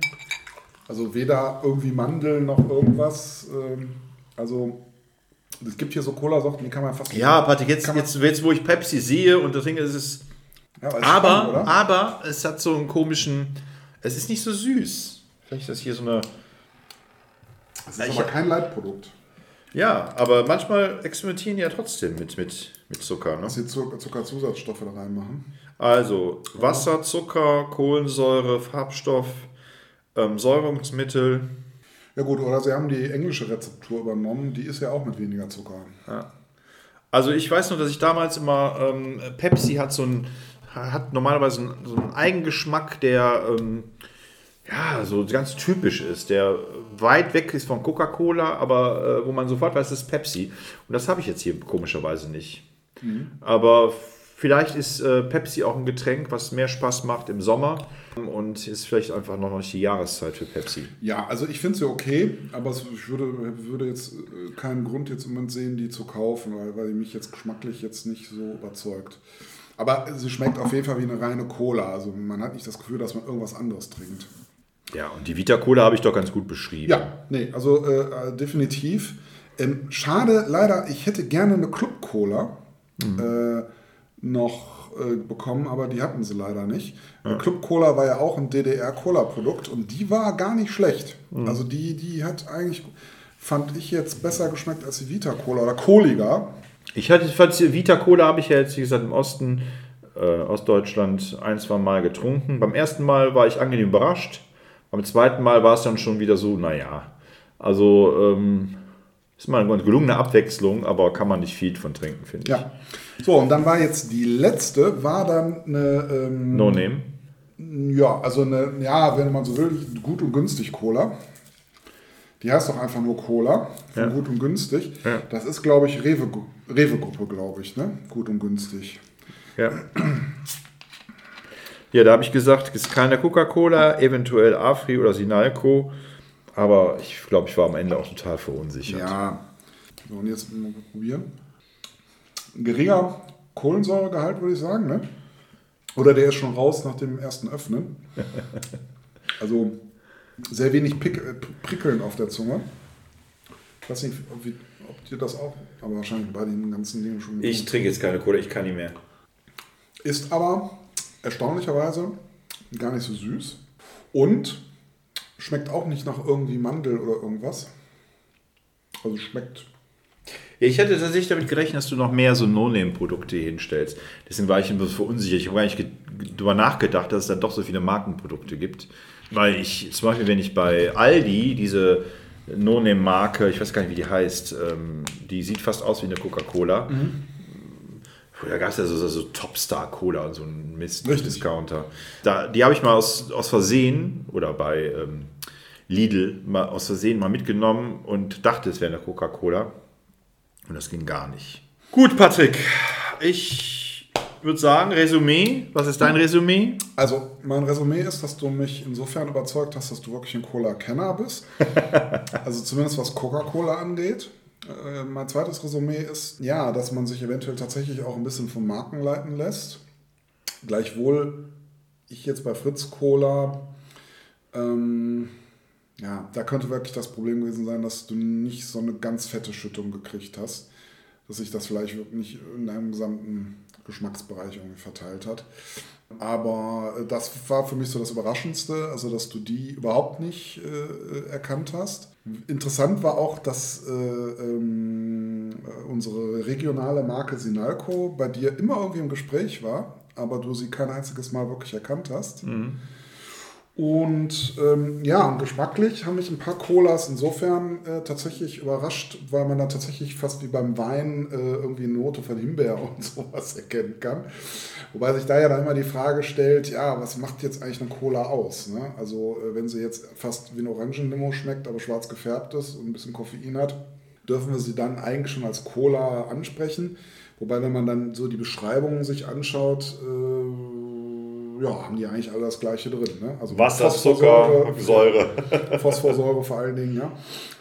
Also weder irgendwie Mandeln noch irgendwas. Ähm, also es gibt hier so Cola-Sorten, die kann man fast Ja, Patrick, jetzt, jetzt, jetzt, wo ich Pepsi sehe und deswegen ist es. Ja, aber ist spannend, Aber, aber es hat so einen komischen. Es ist nicht so süß. Vielleicht ist das hier so eine. Es ist aber kein Leitprodukt. Ja, aber manchmal experimentieren die ja trotzdem mit, mit, mit Zucker. Ne? Dass sie Zucker, Zuckerzusatzstoffe da reinmachen. Also Wasser, Zucker, Kohlensäure, Farbstoff, ähm, Säurungsmittel. Ja gut, oder sie haben die englische Rezeptur übernommen, die ist ja auch mit weniger Zucker. Also ich weiß noch, dass ich damals immer, ähm, Pepsi hat so ein, hat normalerweise einen, so einen Eigengeschmack, der ähm, ja so ganz typisch ist, der weit weg ist von Coca-Cola, aber äh, wo man sofort weiß, das ist Pepsi. Und das habe ich jetzt hier komischerweise nicht. Aber vielleicht ist äh, Pepsi auch ein Getränk, was mehr Spaß macht im Sommer und ist vielleicht einfach noch nicht die Jahreszeit für Pepsi. Ja, also ich finde sie okay, aber es- ich würde, würde jetzt äh, keinen Grund jetzt im Moment sehen, die zu kaufen, weil, weil die mich jetzt geschmacklich jetzt nicht so überzeugt. Aber sie schmeckt auf jeden Fall wie eine reine Cola. Also man hat nicht das Gefühl, dass man irgendwas anderes trinkt. Ja, und die Vita Cola habe ich doch ganz gut beschrieben. Ja, nee, also äh, äh, definitiv. Ähm, schade, leider, ich hätte gerne eine Club Cola äh, noch äh, bekommen, aber die hatten sie leider nicht. Club Cola war ja auch ein DDR-Cola-Produkt und die war gar nicht schlecht. Also die, die hat eigentlich, fand ich jetzt besser geschmeckt als die Vita Cola oder kohliger. Ich hatte, Vita Cola habe ich ja jetzt, wie gesagt, im Osten, äh, Ostdeutschland ein, zwei Mal getrunken. Beim ersten Mal war ich angenehm überrascht. Beim zweiten Mal war es dann schon wieder so, naja. Also, ähm, ist mal eine gelungene Abwechslung, aber kann man nicht viel von trinken, finde ich. Ja. So, und dann war jetzt die letzte, war dann eine. Ähm, No Name. Ja, also eine, ja, wenn man so will, gut und günstig Cola. Die heißt doch einfach nur Cola, von Ja. gut und günstig. Ja. Das ist, glaube ich, Rewe- Rewe-Gruppe, glaube ich, ne? Gut und günstig. Ja. Ja, da habe ich gesagt, es ist keine Coca-Cola, eventuell Afri oder Sinalco. Aber ich glaube, ich war am Ende auch total verunsichert. Ja. So, und jetzt mal probieren. Ein geringer Kohlensäuregehalt, würde ich sagen, ne? Oder der ist schon raus nach dem ersten Öffnen. Also sehr wenig Pick, äh, Prickeln auf der Zunge. Ich weiß nicht, ob, ob dir das auch, aber wahrscheinlich bei den ganzen Dingen schon. Ich trinke jetzt keine Cola, ich kann nicht mehr. Ist aber erstaunlicherweise gar nicht so süß. Und schmeckt auch nicht nach irgendwie Mandel oder irgendwas. Also schmeckt. Ja, ich hätte tatsächlich damit gerechnet, dass du noch mehr so No-Name-Produkte hinstellst. Deswegen war ich ein bisschen verunsichert. Ich habe gar nicht darüber nachgedacht, dass es dann doch so viele Markenprodukte gibt. Weil ich, zum Beispiel, wenn ich bei Aldi diese No-Name-Marke, ich weiß gar nicht, wie die heißt, ähm, die sieht fast aus wie eine Coca-Cola. Mhm. Früher gab es ja so, so, so Topstar-Cola und so ein Mist-Discounter. Da, die habe ich mal aus, aus Versehen oder bei ähm, Lidl mal aus Versehen mal mitgenommen und dachte, es wäre eine Coca-Cola. Und das ging gar nicht. Gut, Patrick, ich würde sagen, Resümee. Was ist dein Resümee? Also, mein Resümee ist, dass du mich insofern überzeugt hast, dass du wirklich ein Cola-Kenner bist. also zumindest was Coca-Cola angeht. Äh, mein zweites Resümee ist, ja, dass man sich eventuell tatsächlich auch ein bisschen vom Marken leiten lässt. Gleichwohl, ich jetzt bei Fritz Cola, ähm, ja, da könnte wirklich das Problem gewesen sein, dass du nicht so eine ganz fette Schüttung gekriegt hast, dass sich das vielleicht wirklich in deinem gesamten Geschmacksbereich irgendwie verteilt hat. Aber äh, das war für mich so das Überraschendste, also dass du die überhaupt nicht äh, erkannt hast. Interessant war auch, dass äh, ähm, unsere regionale Marke Sinalco bei dir immer irgendwie im Gespräch war, aber du sie kein einziges Mal wirklich erkannt hast. Mhm. Und ähm, ja, und geschmacklich haben mich ein paar Colas insofern äh, tatsächlich überrascht, weil man da tatsächlich fast wie beim Wein äh, irgendwie eine Note von Himbeer und sowas erkennen kann. Wobei sich da ja dann immer die Frage stellt, ja, was macht jetzt eigentlich eine Cola aus? Ne? Also äh, wenn sie jetzt fast wie ein Orangenlimo schmeckt, aber schwarz gefärbt ist und ein bisschen Koffein hat, dürfen wir sie dann eigentlich schon als Cola ansprechen. Wobei, wenn man dann so die Beschreibungen sich anschaut, äh, ja, haben die eigentlich alle das Gleiche drin. Ne? Also Wasser, Zucker, Säure. Phosphorsäure vor allen Dingen, ja.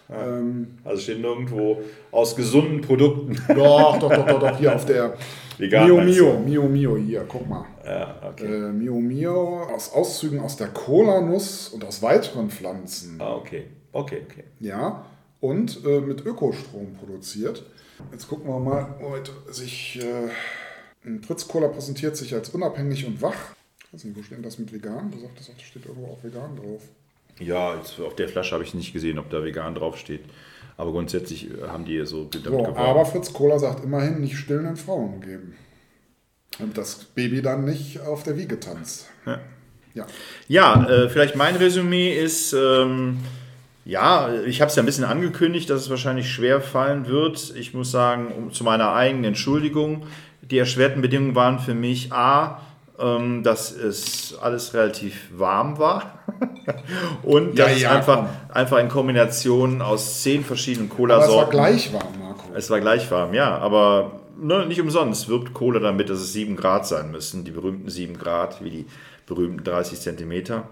ja. Ähm, also steht nirgendwo aus gesunden Produkten. Doch, doch, doch, doch, doch hier auf der Vegan, Mio Mio, Mio Mio hier, guck mal. Ja, okay. Äh, Mio Mio aus Auszügen aus der Cola-Nuss und aus weiteren Pflanzen. Ah, okay. Okay, okay. Ja, und äh, mit Ökostrom produziert. Jetzt gucken wir mal, heute sich. Äh, Fritz Cola präsentiert sich als unabhängig und wach weiß nicht, wo steht das mit vegan? Du sagtest, da steht irgendwo auch vegan drauf. Ja, jetzt auf der Flasche habe ich nicht gesehen, ob da vegan draufsteht. Aber grundsätzlich äh, haben die so damit so, Aber Fritz Kohler sagt immerhin nicht stillenden Frauen geben. Und das Baby dann nicht auf der Wiege tanzt. Ja, ja. ja äh, vielleicht mein Resümee ist, ähm, ja, ich habe es ja ein bisschen angekündigt, dass es wahrscheinlich schwer fallen wird. Ich muss sagen, um, zu meiner eigenen Entschuldigung, die erschwerten Bedingungen waren für mich A, ähm, dass es alles relativ warm war und ja, dass ja, es einfach, einfach in Kombination aus zehn verschiedenen Cola-Sorten. Es war gleich warm, Marco. Es war gleich warm, ja, aber ne, nicht umsonst wirbt Cola damit, dass es 7 Grad sein müssen, die berühmten 7 Grad, wie die berühmten 30 Zentimeter.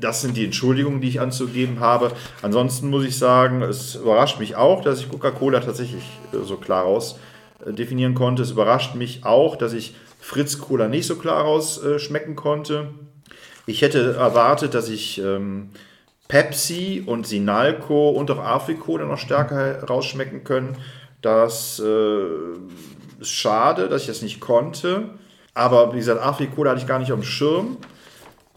Das sind die Entschuldigungen, die ich anzugeben habe. Ansonsten muss ich sagen, es überrascht mich auch, dass ich Coca-Cola tatsächlich äh, so klar aus äh, definieren konnte. Es überrascht mich auch, dass ich Fritz Cola nicht so klar rausschmecken äh, konnte. Ich hätte erwartet, dass ich ähm, Pepsi und Sinalco und auch Afrikola noch stärker rausschmecken können. Das äh, ist schade, dass ich das nicht konnte. Aber wie gesagt, Afrikola hatte ich gar nicht dem Schirm.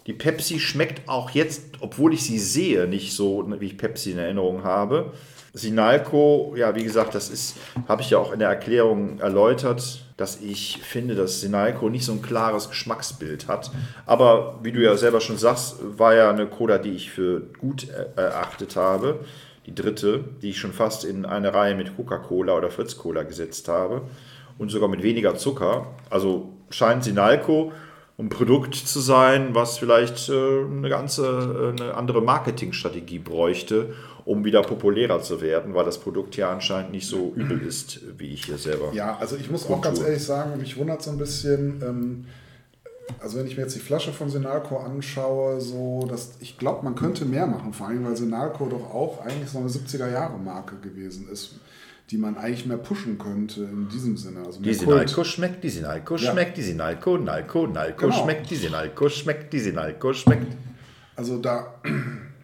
Die Pepsi schmeckt auch jetzt, obwohl ich sie sehe, nicht so, wie ich Pepsi in Erinnerung habe. Sinalco, ja, wie gesagt, das ist, habe ich ja auch in der Erklärung erläutert, dass ich finde, dass Sinalco nicht so ein klares Geschmacksbild hat. Aber wie du ja selber schon sagst, war ja eine Cola, die ich für gut erachtet habe. Die dritte, die ich schon fast in eine Reihe mit Coca-Cola oder Fritz-Cola gesetzt habe. Und sogar mit weniger Zucker. Also scheint Sinalco ein Produkt zu sein, was vielleicht äh, eine ganze eine andere Marketingstrategie bräuchte, um wieder populärer zu werden, weil das Produkt ja anscheinend nicht so übel ist, wie ich hier selber. Ja, also ich muss auch ganz ehrlich sagen, mich wundert so ein bisschen, ähm, also wenn ich mir jetzt die Flasche von Senalco anschaue, so, dass ich glaube, man könnte mehr machen, vor allem weil Senalco doch auch eigentlich so eine 70er-Jahre-Marke gewesen ist die man eigentlich mehr pushen könnte in diesem Sinne. Also die Sinalco schmeckt, die Sinalco ja. schmeckt, die Sinalco, Nalco, Nalco genau. schmeckt, die Sinalco schmeckt, die Sinalco schmeckt. Also da,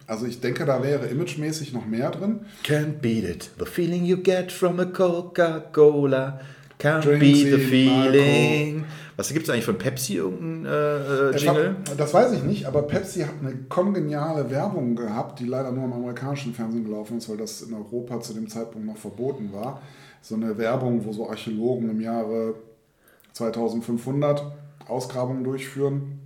also ich denke, da wäre imagemäßig noch mehr drin. Can't beat it, the feeling you get from a Coca-Cola. Can't Drink beat the feeling. Marco. Was gibt es eigentlich von Pepsi, irgendein äh, äh Jingle? Hab, das weiß ich nicht, aber Pepsi hat eine kongeniale Werbung gehabt, die leider nur im amerikanischen Fernsehen gelaufen ist, weil das in Europa zu dem Zeitpunkt noch verboten war. so eine Werbung, wo so Archäologen im Jahre 2500 Ausgrabungen durchführen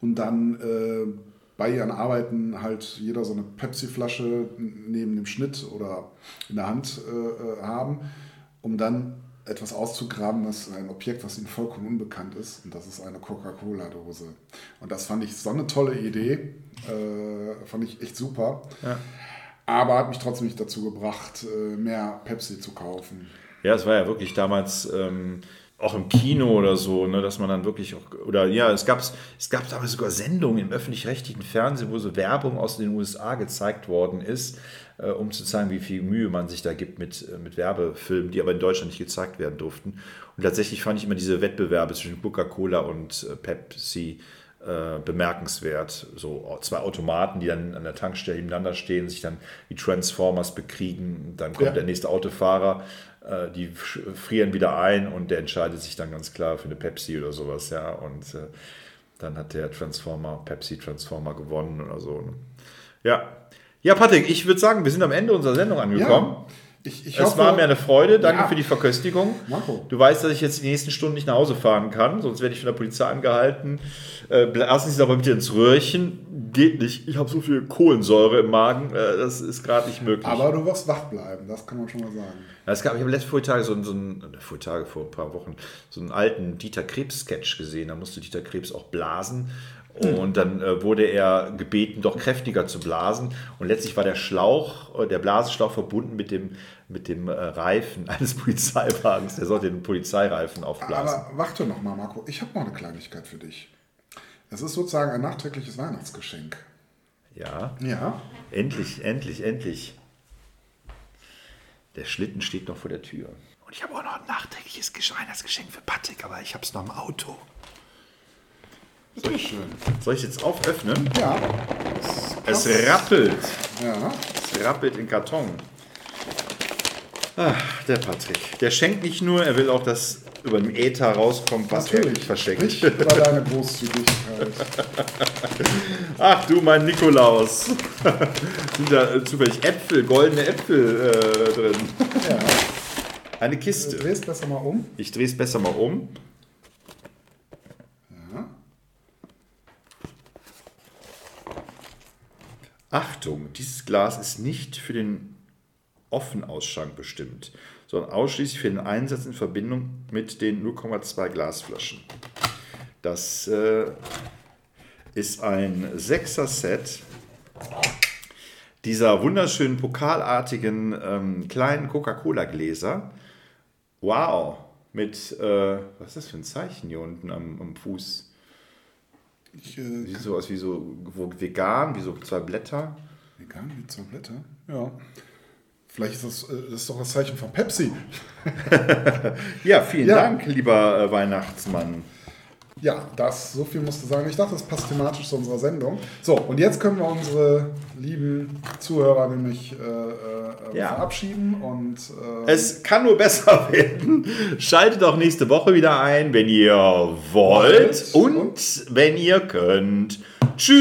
und dann äh, bei ihren Arbeiten halt jeder so eine Pepsi-Flasche neben dem Schnitt oder in der Hand äh, äh haben, um dann etwas auszugraben, das ein Objekt, was ihnen vollkommen unbekannt ist. Und das ist eine Coca-Cola-Dose. Und das fand ich so eine tolle Idee. Äh, fand ich echt super. Ja. Aber hat mich trotzdem nicht dazu gebracht, äh, mehr Pepsi zu kaufen. Ja, es war ja wirklich damals. Ähm auch im Kino oder so, ne, dass man dann wirklich auch, oder ja, es gab, es gab damals sogar Sendungen im öffentlich-rechtlichen Fernsehen, wo so Werbung aus den USA gezeigt worden ist, äh, um zu zeigen, wie viel Mühe man sich da gibt mit, äh, mit Werbefilmen, die aber in Deutschland nicht gezeigt werden durften. Und tatsächlich fand ich immer diese Wettbewerbe zwischen Coca-Cola und äh, Pepsi äh, bemerkenswert. So zwei Automaten, die dann an der Tankstelle nebeneinander stehen, sich dann wie Transformers bekriegen. Dann kommt ja. der nächste Autofahrer äh, die frieren wieder ein und der entscheidet sich dann ganz klar für eine Pepsi oder sowas, ja. Und äh, dann hat der Transformer, Pepsi Transformer gewonnen oder so. Ne. Ja. Ja, Patrick, ich würde sagen, wir sind am Ende unserer Sendung angekommen. Ja. Ich, ich es hoffe, war mir eine Freude. Danke ja. für die Verköstigung. Marco. Du weißt, dass ich jetzt die nächsten Stunden nicht nach Hause fahren kann, sonst werde ich von der Polizei angehalten. Äh, lassen Sie es aber bitte ins Röhrchen. Geht nicht. Ich habe so viel Kohlensäure im Magen. Äh, das ist gerade nicht möglich. Aber du wirst wach bleiben, das kann man schon mal sagen. Ja, es gab, ich habe letzte Vortage so, so einen, Vortage vor ein paar Wochen, so einen alten Dieter Krebs-Sketch gesehen. Da musste Dieter Krebs auch blasen. Und dann äh, wurde er gebeten, doch kräftiger zu blasen. Und letztlich war der Schlauch, äh, der Blasenschlauch verbunden mit dem, mit dem äh, Reifen eines Polizeiwagens. Der sollte den Polizeireifen aufblasen. Aber warte noch mal, Marco. Ich habe noch eine Kleinigkeit für dich. Es ist sozusagen ein nachträgliches Weihnachtsgeschenk. Ja. Ja. Endlich, endlich, endlich. Der Schlitten steht noch vor der Tür. Und ich habe auch noch ein nachträgliches Weihnachtsgeschenk für Patrick, aber ich habe es noch im Auto. Sehr schön. Soll ich jetzt auföffnen? Ja. Es rappelt. Ja. Es rappelt in Karton. Ach, der Patrick. Der schenkt nicht nur, er will auch, dass über dem Äther rauskommt, was Natürlich. er verschenkt. Ich über deine Großzügigkeit. Ach du, mein Nikolaus. Sind da äh, zufällig Äpfel, goldene Äpfel äh, drin. Ja. Eine Kiste. Du drehst besser mal um. Ich drehe es besser mal um. Achtung, dieses Glas ist nicht für den Offenausschank bestimmt, sondern ausschließlich für den Einsatz in Verbindung mit den 0,2 Glasflaschen. Das äh, ist ein Sechser-Set dieser wunderschönen pokalartigen ähm, kleinen Coca-Cola-Gläser. Wow! Mit, äh, was ist das für ein Zeichen hier unten am, am Fuß? Ich, äh, Sieht so aus wie so vegan, wie so zwei Blätter. Vegan wie zwei Blätter? Ja. Vielleicht ist das, äh, das ist doch das Zeichen von Pepsi. ja, vielen ja. Dank, lieber äh, Weihnachtsmann. Ja, das, so viel musst du sagen. Ich dachte, das passt thematisch zu unserer Sendung. So, und jetzt können wir unsere lieben Zuhörer nämlich äh, äh, ja. verabschieden. Und, äh, es kann nur besser werden. Schaltet auch nächste Woche wieder ein, wenn ihr wollt und, und wenn ihr könnt. Tschüss.